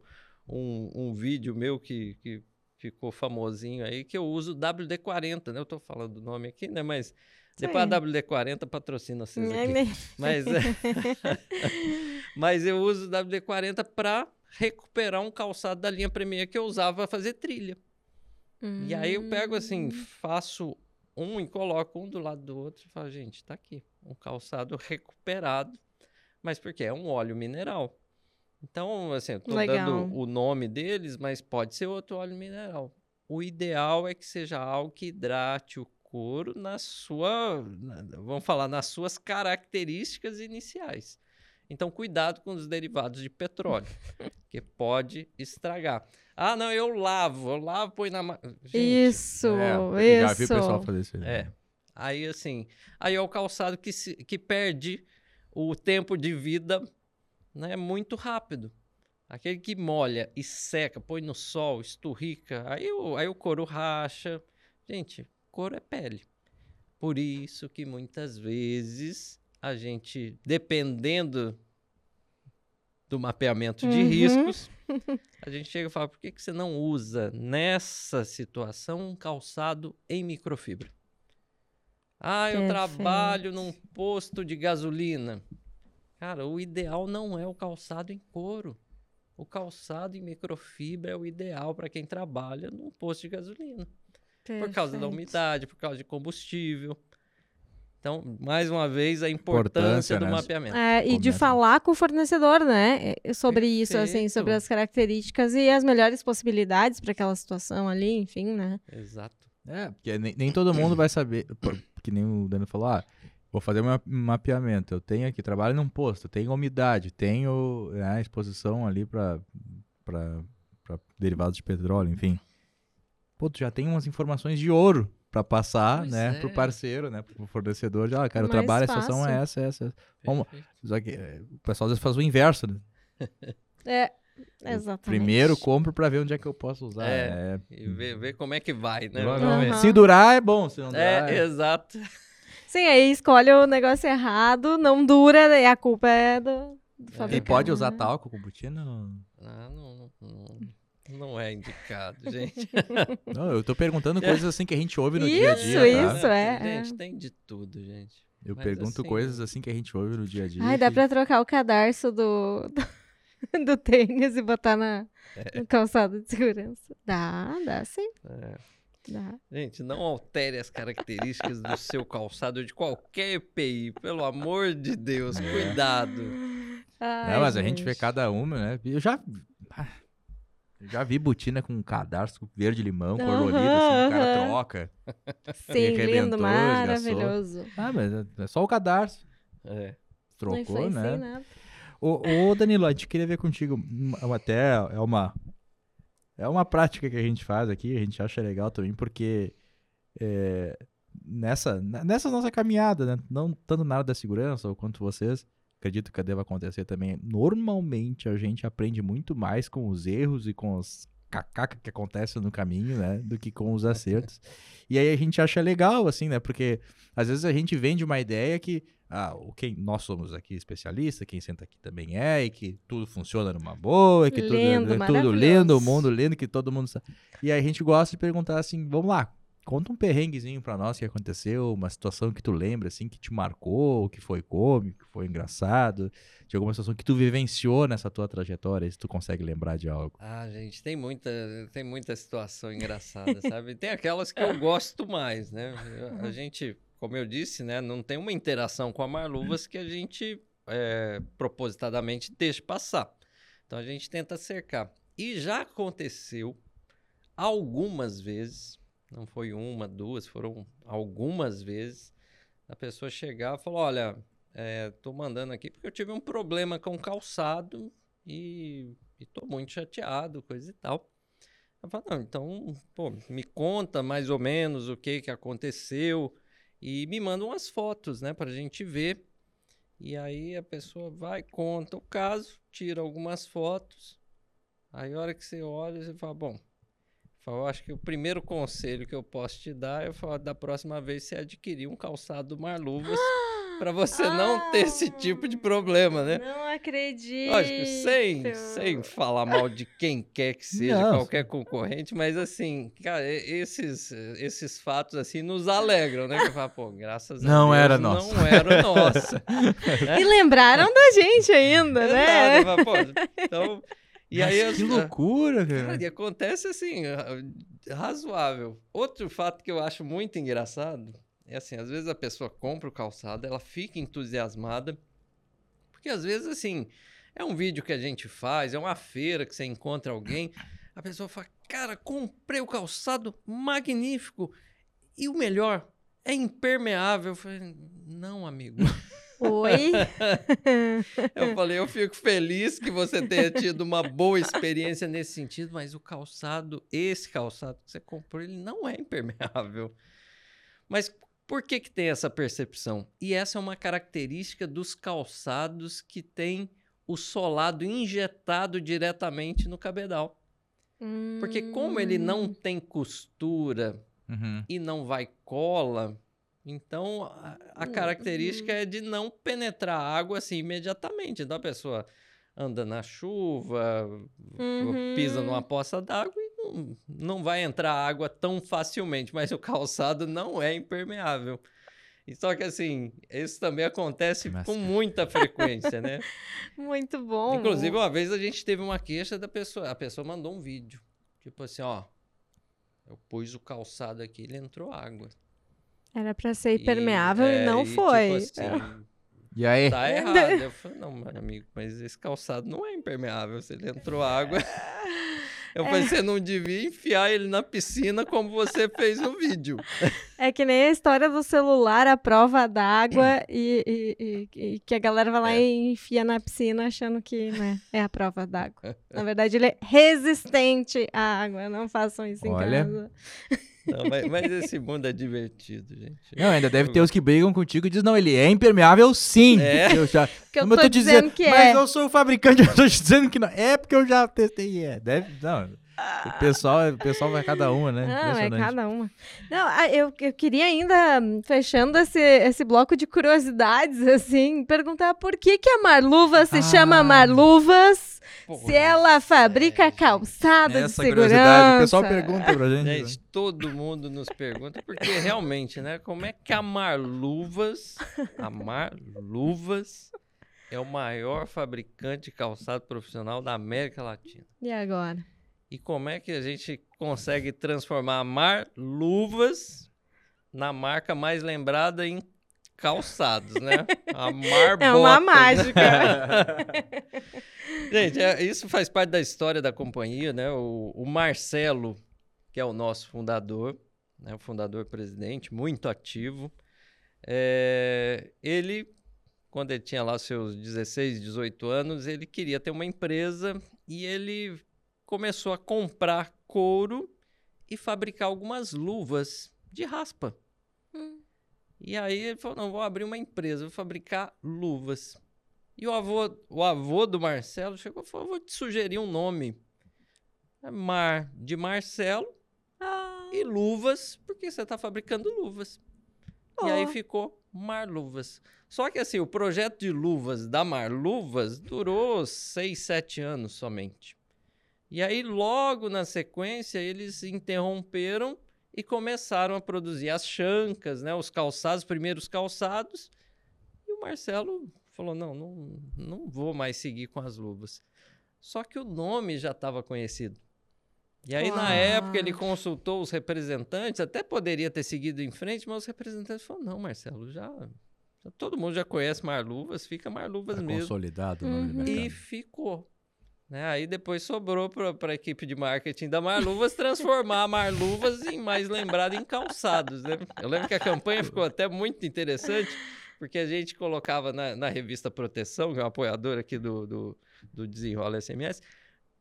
Speaker 3: um, um vídeo meu que, que ficou famosinho aí, que eu uso WD-40, né? Eu tô falando do nome aqui, né? Mas depois a WD-40 patrocina vocês
Speaker 1: É,
Speaker 3: aqui. Mas, é... Mas eu uso o WD-40 para recuperar um calçado da linha Premier que eu usava para fazer trilha. E aí eu pego assim,
Speaker 1: Hum.
Speaker 3: faço um e coloco um do lado do outro e falo, gente, tá aqui, um calçado recuperado, mas porque é um óleo mineral. Então, assim, eu tô
Speaker 1: Legal.
Speaker 3: dando o nome deles, mas pode ser outro óleo mineral. O ideal é que seja algo que hidrate o couro na sua, na- vamos falar, nas suas características iniciais. Então, cuidado com os derivados de petróleo, que pode estragar. Ah, não, eu lavo, eu lavo, põe na... ma- Gente,
Speaker 1: Isso,
Speaker 2: É, já
Speaker 1: isso.
Speaker 2: vi o pessoal fazer isso aí.
Speaker 3: é. Aí, assim, aí é o calçado que, se, que perde o tempo de vida né, muito rápido. Aquele que molha e seca, põe no sol, esturrica, aí o, aí o couro racha. Gente, couro é pele. Por isso que muitas vezes a gente, dependendo do mapeamento de
Speaker 1: Uhum.
Speaker 3: riscos, a gente chega e fala, por que, que você não usa nessa situação um calçado em microfibra? Ah, eu
Speaker 1: Perfeito.
Speaker 3: trabalho num posto de gasolina. Cara, o ideal não é o calçado em couro. O calçado em microfibra é o ideal para quem trabalha num posto de gasolina. Por causa da
Speaker 1: Perfeito.
Speaker 3: umidade, por causa de combustível. Então, mais uma vez, a
Speaker 2: Importância,
Speaker 3: importância do
Speaker 2: né?
Speaker 3: mapeamento.
Speaker 1: É, e de falar com o fornecedor, né? é, Sobre isso, assim, sobre
Speaker 3: Perfeito.
Speaker 1: as características e as melhores possibilidades para aquela situação ali, enfim, né?
Speaker 3: Exato.
Speaker 2: É, porque nem, nem todo mundo vai saber, que nem o Dani falou, ah, vou fazer um ma- mapeamento, eu tenho aqui, trabalho num posto, tenho umidade, tenho né, exposição ali para derivados de petróleo, enfim. Pô, tu já tem umas informações de ouro para passar,
Speaker 3: Pois
Speaker 2: né,
Speaker 3: é.
Speaker 2: pro parceiro, né, pro fornecedor, de, ah, cara, o trabalho, a situação é
Speaker 1: fácil.
Speaker 2: essa, essa, essa. Vamos-. Só que é, o pessoal às vezes faz o inverso, né?
Speaker 1: É, exatamente.
Speaker 2: Primeiro compro para ver onde é que eu posso usar.
Speaker 3: É,
Speaker 2: É,
Speaker 3: E ver, ver como é que vai, né?
Speaker 1: Aham.
Speaker 2: Se durar é bom, se não durar...
Speaker 3: É, exato.
Speaker 1: Sim, aí escolhe o negócio errado, não dura, daí a culpa é do, do
Speaker 3: E
Speaker 2: E
Speaker 1: fabricante,
Speaker 2: pode usar
Speaker 1: né?
Speaker 2: talco com botina?
Speaker 3: Ah, não, não, não é indicado, gente.
Speaker 2: Não, eu tô perguntando coisas assim que a gente ouve no dia a
Speaker 1: Isso,
Speaker 2: dia, tá?
Speaker 1: isso. é,
Speaker 3: Gente,
Speaker 1: é.
Speaker 3: tem de tudo, gente.
Speaker 2: Eu
Speaker 3: Mas
Speaker 2: pergunto
Speaker 3: assim-
Speaker 2: coisas assim que a gente ouve no dia a dia.
Speaker 1: Ai, dá
Speaker 2: que-
Speaker 1: pra trocar o cadarço do, do, tênis e botar na,
Speaker 3: É.
Speaker 1: no calçado de segurança. Dá, dá sim.
Speaker 3: É.
Speaker 1: Dá.
Speaker 3: Gente, não altere as características do seu calçado de qualquer EPI, pelo amor de Deus,
Speaker 2: É.
Speaker 3: cuidado.
Speaker 1: Ai,
Speaker 2: Não, mas a gente vê
Speaker 1: gente.
Speaker 2: cada uma, né? Eu já. ah, já vi botina com cadarço verde-limão, colorido, assim, o cara troca.
Speaker 1: Sim, lindo, maravilhoso.
Speaker 2: Ah, mas é- só o cadarço.
Speaker 3: É.
Speaker 1: Não
Speaker 2: Trocou, né? Ô, ô, Danilo, a gente queria ver contigo. Até é uma. É uma prática que a gente faz aqui, a gente acha legal também, porque é, nessa, nessa nossa caminhada, né, não tanto na área da segurança ou quanto vocês, acredito que deva acontecer também. Normalmente a gente aprende muito mais com os erros e com os cacaca que acontecem no caminho, né, do que com os acertos. E aí a gente acha legal, assim, né, porque às vezes a gente vende uma ideia que ah, o quem nós somos aqui especialistas, quem senta aqui também é, e que tudo funciona numa boa, e que tudo,
Speaker 1: Lindo,
Speaker 2: é tudo lindo, o mundo lindo, que todo mundo sabe. E aí a gente gosta de perguntar assim, vamos lá, conta um perrenguezinho pra nós que aconteceu, uma situação que tu lembra, assim, que te marcou, que foi cômico, que foi engraçado, de alguma situação que tu vivenciou nessa tua trajetória, se tu consegue lembrar de algo.
Speaker 3: Ah, gente, tem muita, tem muita situação engraçada, sabe? Tem aquelas que eu gosto mais, né? A gente, como eu disse, né, não tem uma interação com a Marluvas que a gente é, propositadamente deixa passar. Então a gente tenta cercar. E já aconteceu algumas vezes, não foi uma, duas, foram algumas vezes, a pessoa chegar e falar, olha, é, tô mandando aqui porque eu tive um problema com o calçado e, e tô muito chateado, coisa e tal. Eu falo, não, então, pô, me conta mais ou menos o que que aconteceu e me manda umas fotos, né, pra gente ver. E aí a pessoa vai, conta o caso, tira algumas fotos Aí a hora que você olha, você fala, bom, eu acho que o primeiro conselho que eu posso te dar é falar, da próxima vez você adquirir um calçado Marluvas para você ah, não ter esse tipo de problema, né?
Speaker 1: Não acredito.
Speaker 3: Lógico, sem, sem falar mal de quem quer que seja, não. qualquer concorrente, mas assim, cara, esses, esses fatos assim nos alegram, né? Que fala, pô, graças
Speaker 2: não
Speaker 3: a
Speaker 2: Deus, era nossa.
Speaker 3: não era nossa.
Speaker 1: né? E lembraram da gente ainda, né?
Speaker 3: Exato, pô, então e aí,
Speaker 2: que loucura, cara.
Speaker 3: E acontece assim, razoável. Outro fato que eu acho muito engraçado é assim, às vezes a pessoa compra o calçado, ela fica entusiasmada, porque às vezes assim, é um vídeo que a gente faz, é uma feira que você encontra alguém, a pessoa fala, cara, comprei o calçado magnífico e o melhor, é impermeável. Eu falei, não, amigo.
Speaker 1: Oi?
Speaker 3: eu falei, eu fico feliz que você tenha tido uma boa experiência nesse sentido, mas o calçado, esse calçado que você comprou, ele não é impermeável. Mas por que, que tem essa percepção? E essa é uma característica dos calçados que tem o solado injetado diretamente no cabedal. Hum. Porque como ele não hum. tem costura uhum. e não vai cola, então, a, a hum, característica uhum. é de não penetrar água assim imediatamente. Então, a pessoa anda na chuva, uhum. pisa numa poça d'água não, não vai entrar água tão facilmente, mas o calçado não é impermeável. E só que assim, isso também acontece Mas... com muita frequência, né?
Speaker 1: Muito bom.
Speaker 3: Inclusive, uma vez a gente teve uma queixa da pessoa, a pessoa mandou um vídeo, tipo assim, ó, eu pus o calçado aqui, ele entrou água.
Speaker 1: Era para ser impermeável e, e não e, tipo foi. Tipo assim,
Speaker 2: e aí?
Speaker 3: Tá errado. Eu falei, não, meu amigo, mas esse calçado não é impermeável. Se ele entrou água. Eu falei, é. você não devia enfiar ele na piscina como você fez no vídeo.
Speaker 1: É que nem a história do celular, a prova d'água e, e, e, e, que a galera vai lá é. e enfia na piscina achando que né, é a prova d'água. Na verdade, ele é resistente à água. Não façam isso Olha. em casa.
Speaker 3: Não, mas, mas, esse mundo é divertido, gente.
Speaker 2: Não, ainda deve ter os que brigam contigo e dizem, não, ele é impermeável sim.
Speaker 3: É.
Speaker 2: Eu já,
Speaker 1: que eu tô, eu tô dizendo, dizendo, que
Speaker 2: é. Mas eu sou o fabricante, eu tô dizendo que não. É porque eu já testei é. Deve, não, o pessoal, o pessoal vai cada uma, né?
Speaker 1: Não, é cada uma. Não, eu, eu queria ainda, fechando esse, esse bloco de curiosidades, assim, perguntar por que, que a Marluva se ah. chama Marluvas se ela fabrica é, calçada de segurança.
Speaker 2: O pessoal pergunta pra gente.
Speaker 3: Gente, né? todo mundo nos pergunta, porque realmente, né? Como é que a Marluvas, a Marluvas é o maior fabricante de calçado profissional da América Latina?
Speaker 1: E agora?
Speaker 3: E como é que a gente consegue transformar a Marluvas na marca mais lembrada em calçados, né? A Marbota.
Speaker 1: É uma mágica.
Speaker 3: Gente, é, isso faz parte da história da companhia, né? O, o Marcelo, que é o nosso fundador, né? o fundador-presidente, muito ativo, é, ele, quando ele tinha lá seus 16, 18 anos, ele queria ter uma empresa e ele começou a comprar couro e fabricar algumas luvas de raspa. Hum. E aí ele falou: não, vou abrir uma empresa, vou fabricar luvas. E o avô, o avô do Marcelo chegou e falou: vou te sugerir um nome. É Mar de Marcelo ah. e luvas, porque você está fabricando luvas. Oh. E aí ficou Marluvas. Só que assim, o projeto de luvas da Marluvas durou seis, sete anos somente. E aí, logo na sequência, eles interromperam e começaram a produzir as chancas, né, os calçados, os primeiros calçados. E o Marcelo falou: não, não, não vou mais seguir com as luvas. Só que o nome já estava conhecido. E aí, na época, ele consultou os representantes, até poderia ter seguido em frente, mas os representantes falaram: não, Marcelo, já. já todo mundo já conhece Marluvas, fica Marluvas tá mesmo.
Speaker 2: Consolidado o nome uhum.
Speaker 3: E ficou. Né? Aí depois sobrou para a equipe de marketing da Marluvas transformar a Marluvas em mais lembrado em calçados. Né? Eu lembro que a campanha ficou até muito interessante, porque a gente colocava na, na revista Proteção, que é um apoiador aqui do, do, do Desenrola SMS,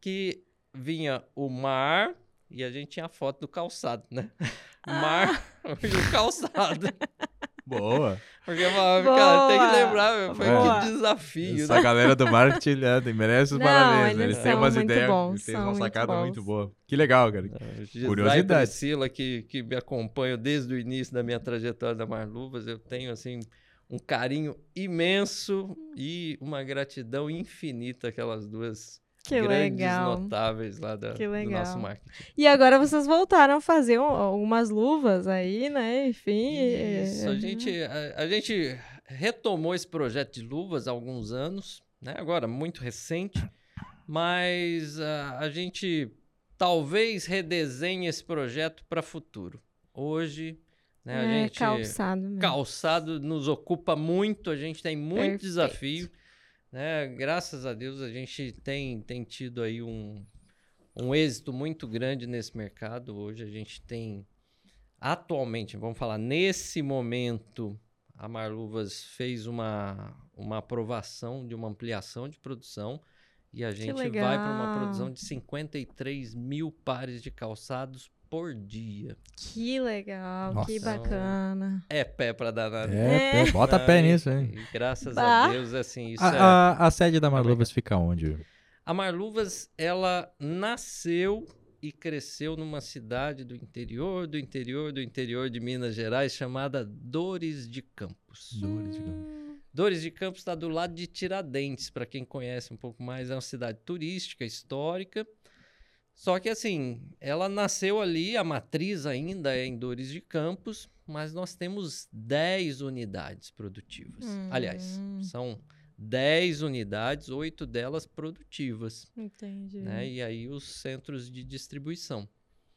Speaker 3: que vinha o mar e a gente tinha a foto do calçado, né? Mar e o calçado.
Speaker 2: Boa.
Speaker 3: Porque eu falava,
Speaker 1: Boa.
Speaker 3: cara, tem que lembrar, foi
Speaker 1: Boa.
Speaker 3: que desafio,
Speaker 2: Essa
Speaker 3: né?
Speaker 2: galera do marketing né, merece os
Speaker 1: Não,
Speaker 2: parabéns.
Speaker 1: eles
Speaker 2: Eles têm umas
Speaker 1: muito
Speaker 2: ideias,
Speaker 1: bons,
Speaker 2: eles têm uma sacada
Speaker 1: bons.
Speaker 2: muito boa. Que legal, cara.
Speaker 3: Gisela e
Speaker 2: Curiosidade.
Speaker 3: Priscila, que, que me acompanham desde o início da minha trajetória da Marluvas, eu tenho, assim, um carinho imenso e uma gratidão infinita aquelas duas
Speaker 1: Que
Speaker 3: grandes
Speaker 1: legal.
Speaker 3: notáveis lá da,
Speaker 1: Que
Speaker 3: do nosso marketing.
Speaker 1: E agora vocês voltaram a fazer um- algumas luvas aí, né? Enfim.
Speaker 3: Isso, a
Speaker 1: é-
Speaker 3: gente, a, a gente retomou esse projeto de luvas há alguns anos, né? Agora, muito recente, mas a, a gente talvez redesenhe esse projeto para futuro. Hoje, né, a
Speaker 1: é
Speaker 3: gente
Speaker 1: calçado mesmo.
Speaker 3: calçado nos ocupa muito, a gente tem muito
Speaker 1: Perfeito.
Speaker 3: desafio, né? Graças a Deus a gente tem, tem tido aí um, um êxito muito grande nesse mercado. Hoje a gente tem atualmente, vamos falar nesse momento, a Marluvas fez uma, uma aprovação de uma ampliação de produção e a gente vai para uma produção de 53 mil pares de calçados por dia.
Speaker 1: Que legal, que
Speaker 2: Nossa.
Speaker 1: bacana.
Speaker 3: É pé para dar nada.
Speaker 2: É,
Speaker 1: É.
Speaker 2: pé- bota pé nisso, hein?
Speaker 3: E graças
Speaker 1: Bah.
Speaker 3: a Deus, assim, isso
Speaker 2: A,
Speaker 3: é...
Speaker 2: a- a sede da Marluvas fica onde?
Speaker 3: A Marluvas, ela nasceu e cresceu numa cidade do interior, do interior, do interior de Minas Gerais, chamada Dores de Campos.
Speaker 2: Dores de Campos.
Speaker 1: Hum,
Speaker 3: Dores de Campos está do lado de Tiradentes, para quem conhece um pouco mais, é uma cidade turística, histórica. Só que assim, ela nasceu ali, a matriz ainda é em Dores de Campos, mas nós temos 10 unidades produtivas. Aliás,
Speaker 1: Hum.
Speaker 3: são 10 unidades, oito delas produtivas,
Speaker 1: Entendi.
Speaker 3: né? E aí os centros de distribuição.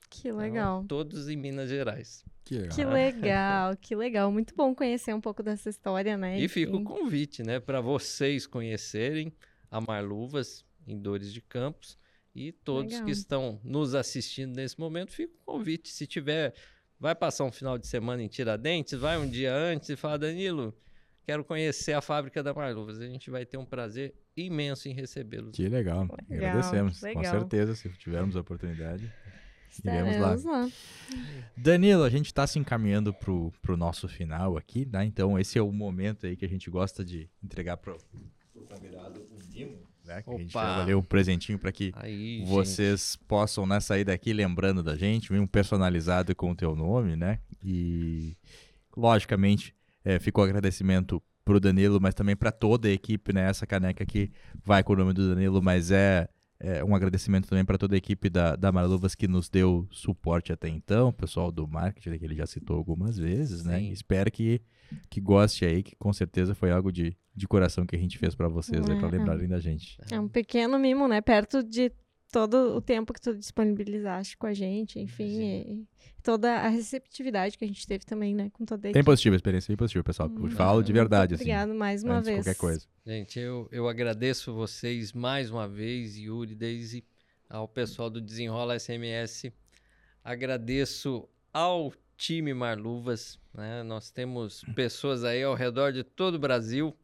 Speaker 1: Que
Speaker 3: Então,
Speaker 1: legal.
Speaker 3: todos em Minas Gerais.
Speaker 2: Que legal.
Speaker 1: Que legal, que legal. Muito bom conhecer um pouco dessa história, né?
Speaker 3: E fica o convite, né, para vocês conhecerem a Marluvas em Dores de Campos e todos
Speaker 1: Legal.
Speaker 3: que estão nos assistindo nesse momento, fica o convite. Se tiver, vai passar um final de semana em Tiradentes, vai um dia antes e fala, Danilo, quero conhecer a fábrica da Marluvas. A gente vai ter um prazer imenso em recebê-los.
Speaker 2: Que legal.
Speaker 1: Legal,
Speaker 2: Agradecemos. Com
Speaker 1: legal.
Speaker 2: certeza, se tivermos a oportunidade. Iremos lá.
Speaker 1: Lá.
Speaker 2: Danilo, a gente está se encaminhando pro, pro nosso final aqui, né? Então esse é o momento aí que a gente gosta de entregar pro, pro convidado um mimo, né? Que a gente ali um presentinho para que
Speaker 3: Aí, gente,
Speaker 2: vocês possam né, sair daqui lembrando da gente, um personalizado com o teu nome, né? E logicamente é, fica o agradecimento pro Danilo, mas também para toda a equipe, né? Essa caneca aqui vai com o nome do Danilo, mas é, é um agradecimento também para toda a equipe da, da Marluvas que nos deu suporte até então, o pessoal do marketing que ele já citou algumas vezes, né?
Speaker 3: Sim.
Speaker 2: Espero que, que goste aí, que com certeza foi algo de, de coração que a gente fez para vocês aí, para
Speaker 1: É.
Speaker 2: lembrarem da gente.
Speaker 1: É um pequeno mimo, né? Perto de todo o tempo que tu disponibilizaste com a gente, enfim, e toda a receptividade que a gente teve também, né? Com toda a
Speaker 2: Bem
Speaker 1: equipe.
Speaker 2: positivo, experiência bem positiva, pessoal.
Speaker 1: Hum,
Speaker 2: Falo de
Speaker 1: muito
Speaker 2: verdade, assim.
Speaker 1: Obrigado mais uma vez.
Speaker 2: qualquer coisa.
Speaker 3: Gente, eu, eu agradeço vocês mais uma vez, Yuri, Daisy, ao pessoal do Desenrola SMS. Agradeço ao time Marluvas, né? Nós temos pessoas aí ao redor de todo o Brasil.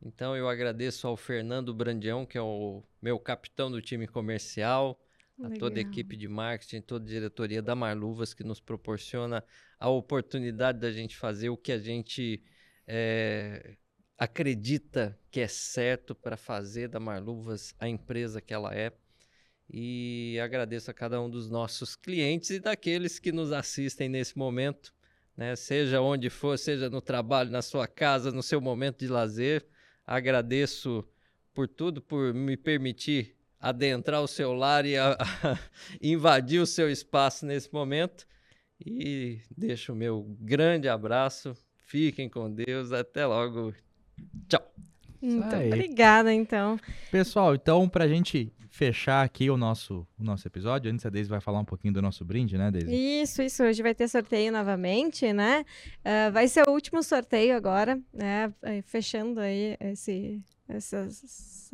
Speaker 3: Então eu agradeço ao Fernando Brandião, que é o meu capitão do time comercial, a toda a
Speaker 1: Legal.
Speaker 3: equipe de marketing, toda a diretoria da Marluvas que nos proporciona a oportunidade da gente fazer o que a gente eh, acredita que é certo para fazer da Marluvas a empresa que ela é. E agradeço a cada um dos nossos clientes e daqueles que nos assistem nesse momento, né? seja onde for, seja no trabalho, na sua casa, no seu momento de lazer. Agradeço por tudo, por me permitir adentrar o seu lar e a- invadir o seu espaço nesse momento. E deixo o meu grande abraço. Fiquem com Deus. Até logo. Tchau.
Speaker 1: Muito
Speaker 2: aí.
Speaker 1: obrigada, então.
Speaker 2: Pessoal, então, pra gente fechar aqui o nosso, o nosso episódio, antes a Deise vai falar um pouquinho do nosso brinde, né, Deise?
Speaker 1: Isso, isso. Hoje vai ter sorteio novamente, né? Ah, vai ser o último sorteio agora, né? Fechando aí esse, essa,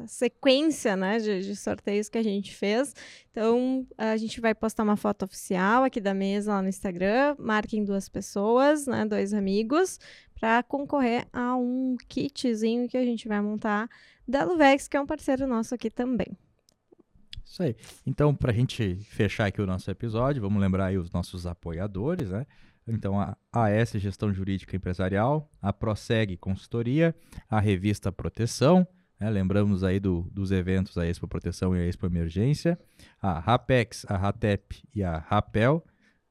Speaker 1: sequência, né? De, de sorteios que a gente fez. Então, a gente vai postar uma foto oficial aqui da mesa lá no Instagram. Marquem duas pessoas, né? Dois amigos, para concorrer a um kitzinho que a gente vai montar da Luvex, que é um parceiro nosso aqui também.
Speaker 2: Isso aí. Então, pra gente fechar aqui o nosso episódio, vamos lembrar aí os nossos apoiadores, né? Então a AS Gestão Jurídica Empresarial, a Proseg Consultoria, a revista Proteção, né? lembramos aí do, dos eventos a Expo Proteção e a Expo Emergência, a Rapex, a Ratep e a Rapel,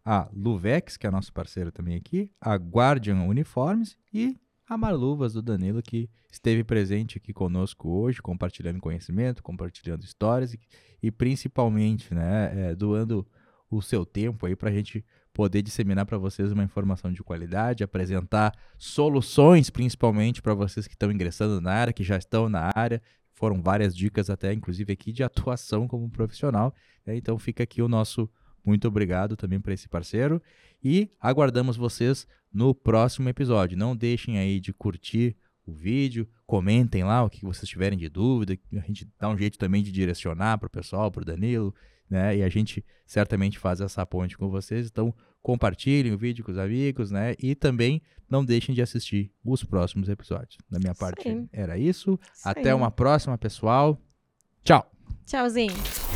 Speaker 2: a Luvex, que é nosso parceiro também aqui, a Guardian Uniformes e a Marluvas do Danilo, que esteve presente aqui conosco hoje, compartilhando conhecimento, compartilhando histórias e, e principalmente né, é, doando o seu tempo aí para a gente poder disseminar para vocês uma informação de qualidade, apresentar soluções, principalmente para vocês que estão ingressando na área, que já estão na área. Foram várias dicas até, inclusive aqui, de atuação como profissional. Né? Então fica aqui o nosso muito obrigado também para esse parceiro e aguardamos vocês no próximo episódio. Não deixem aí de curtir o vídeo, comentem lá o que vocês tiverem de dúvida, a gente dá um jeito também de direcionar para o pessoal, para o Danilo, né? E a gente certamente faz essa ponte com vocês. Então, compartilhem o vídeo com os amigos, né? E também não deixem de assistir os próximos episódios. Da minha parte,
Speaker 1: Sim.
Speaker 2: era isso. Até uma próxima, pessoal. Tchau!
Speaker 1: Tchauzinho.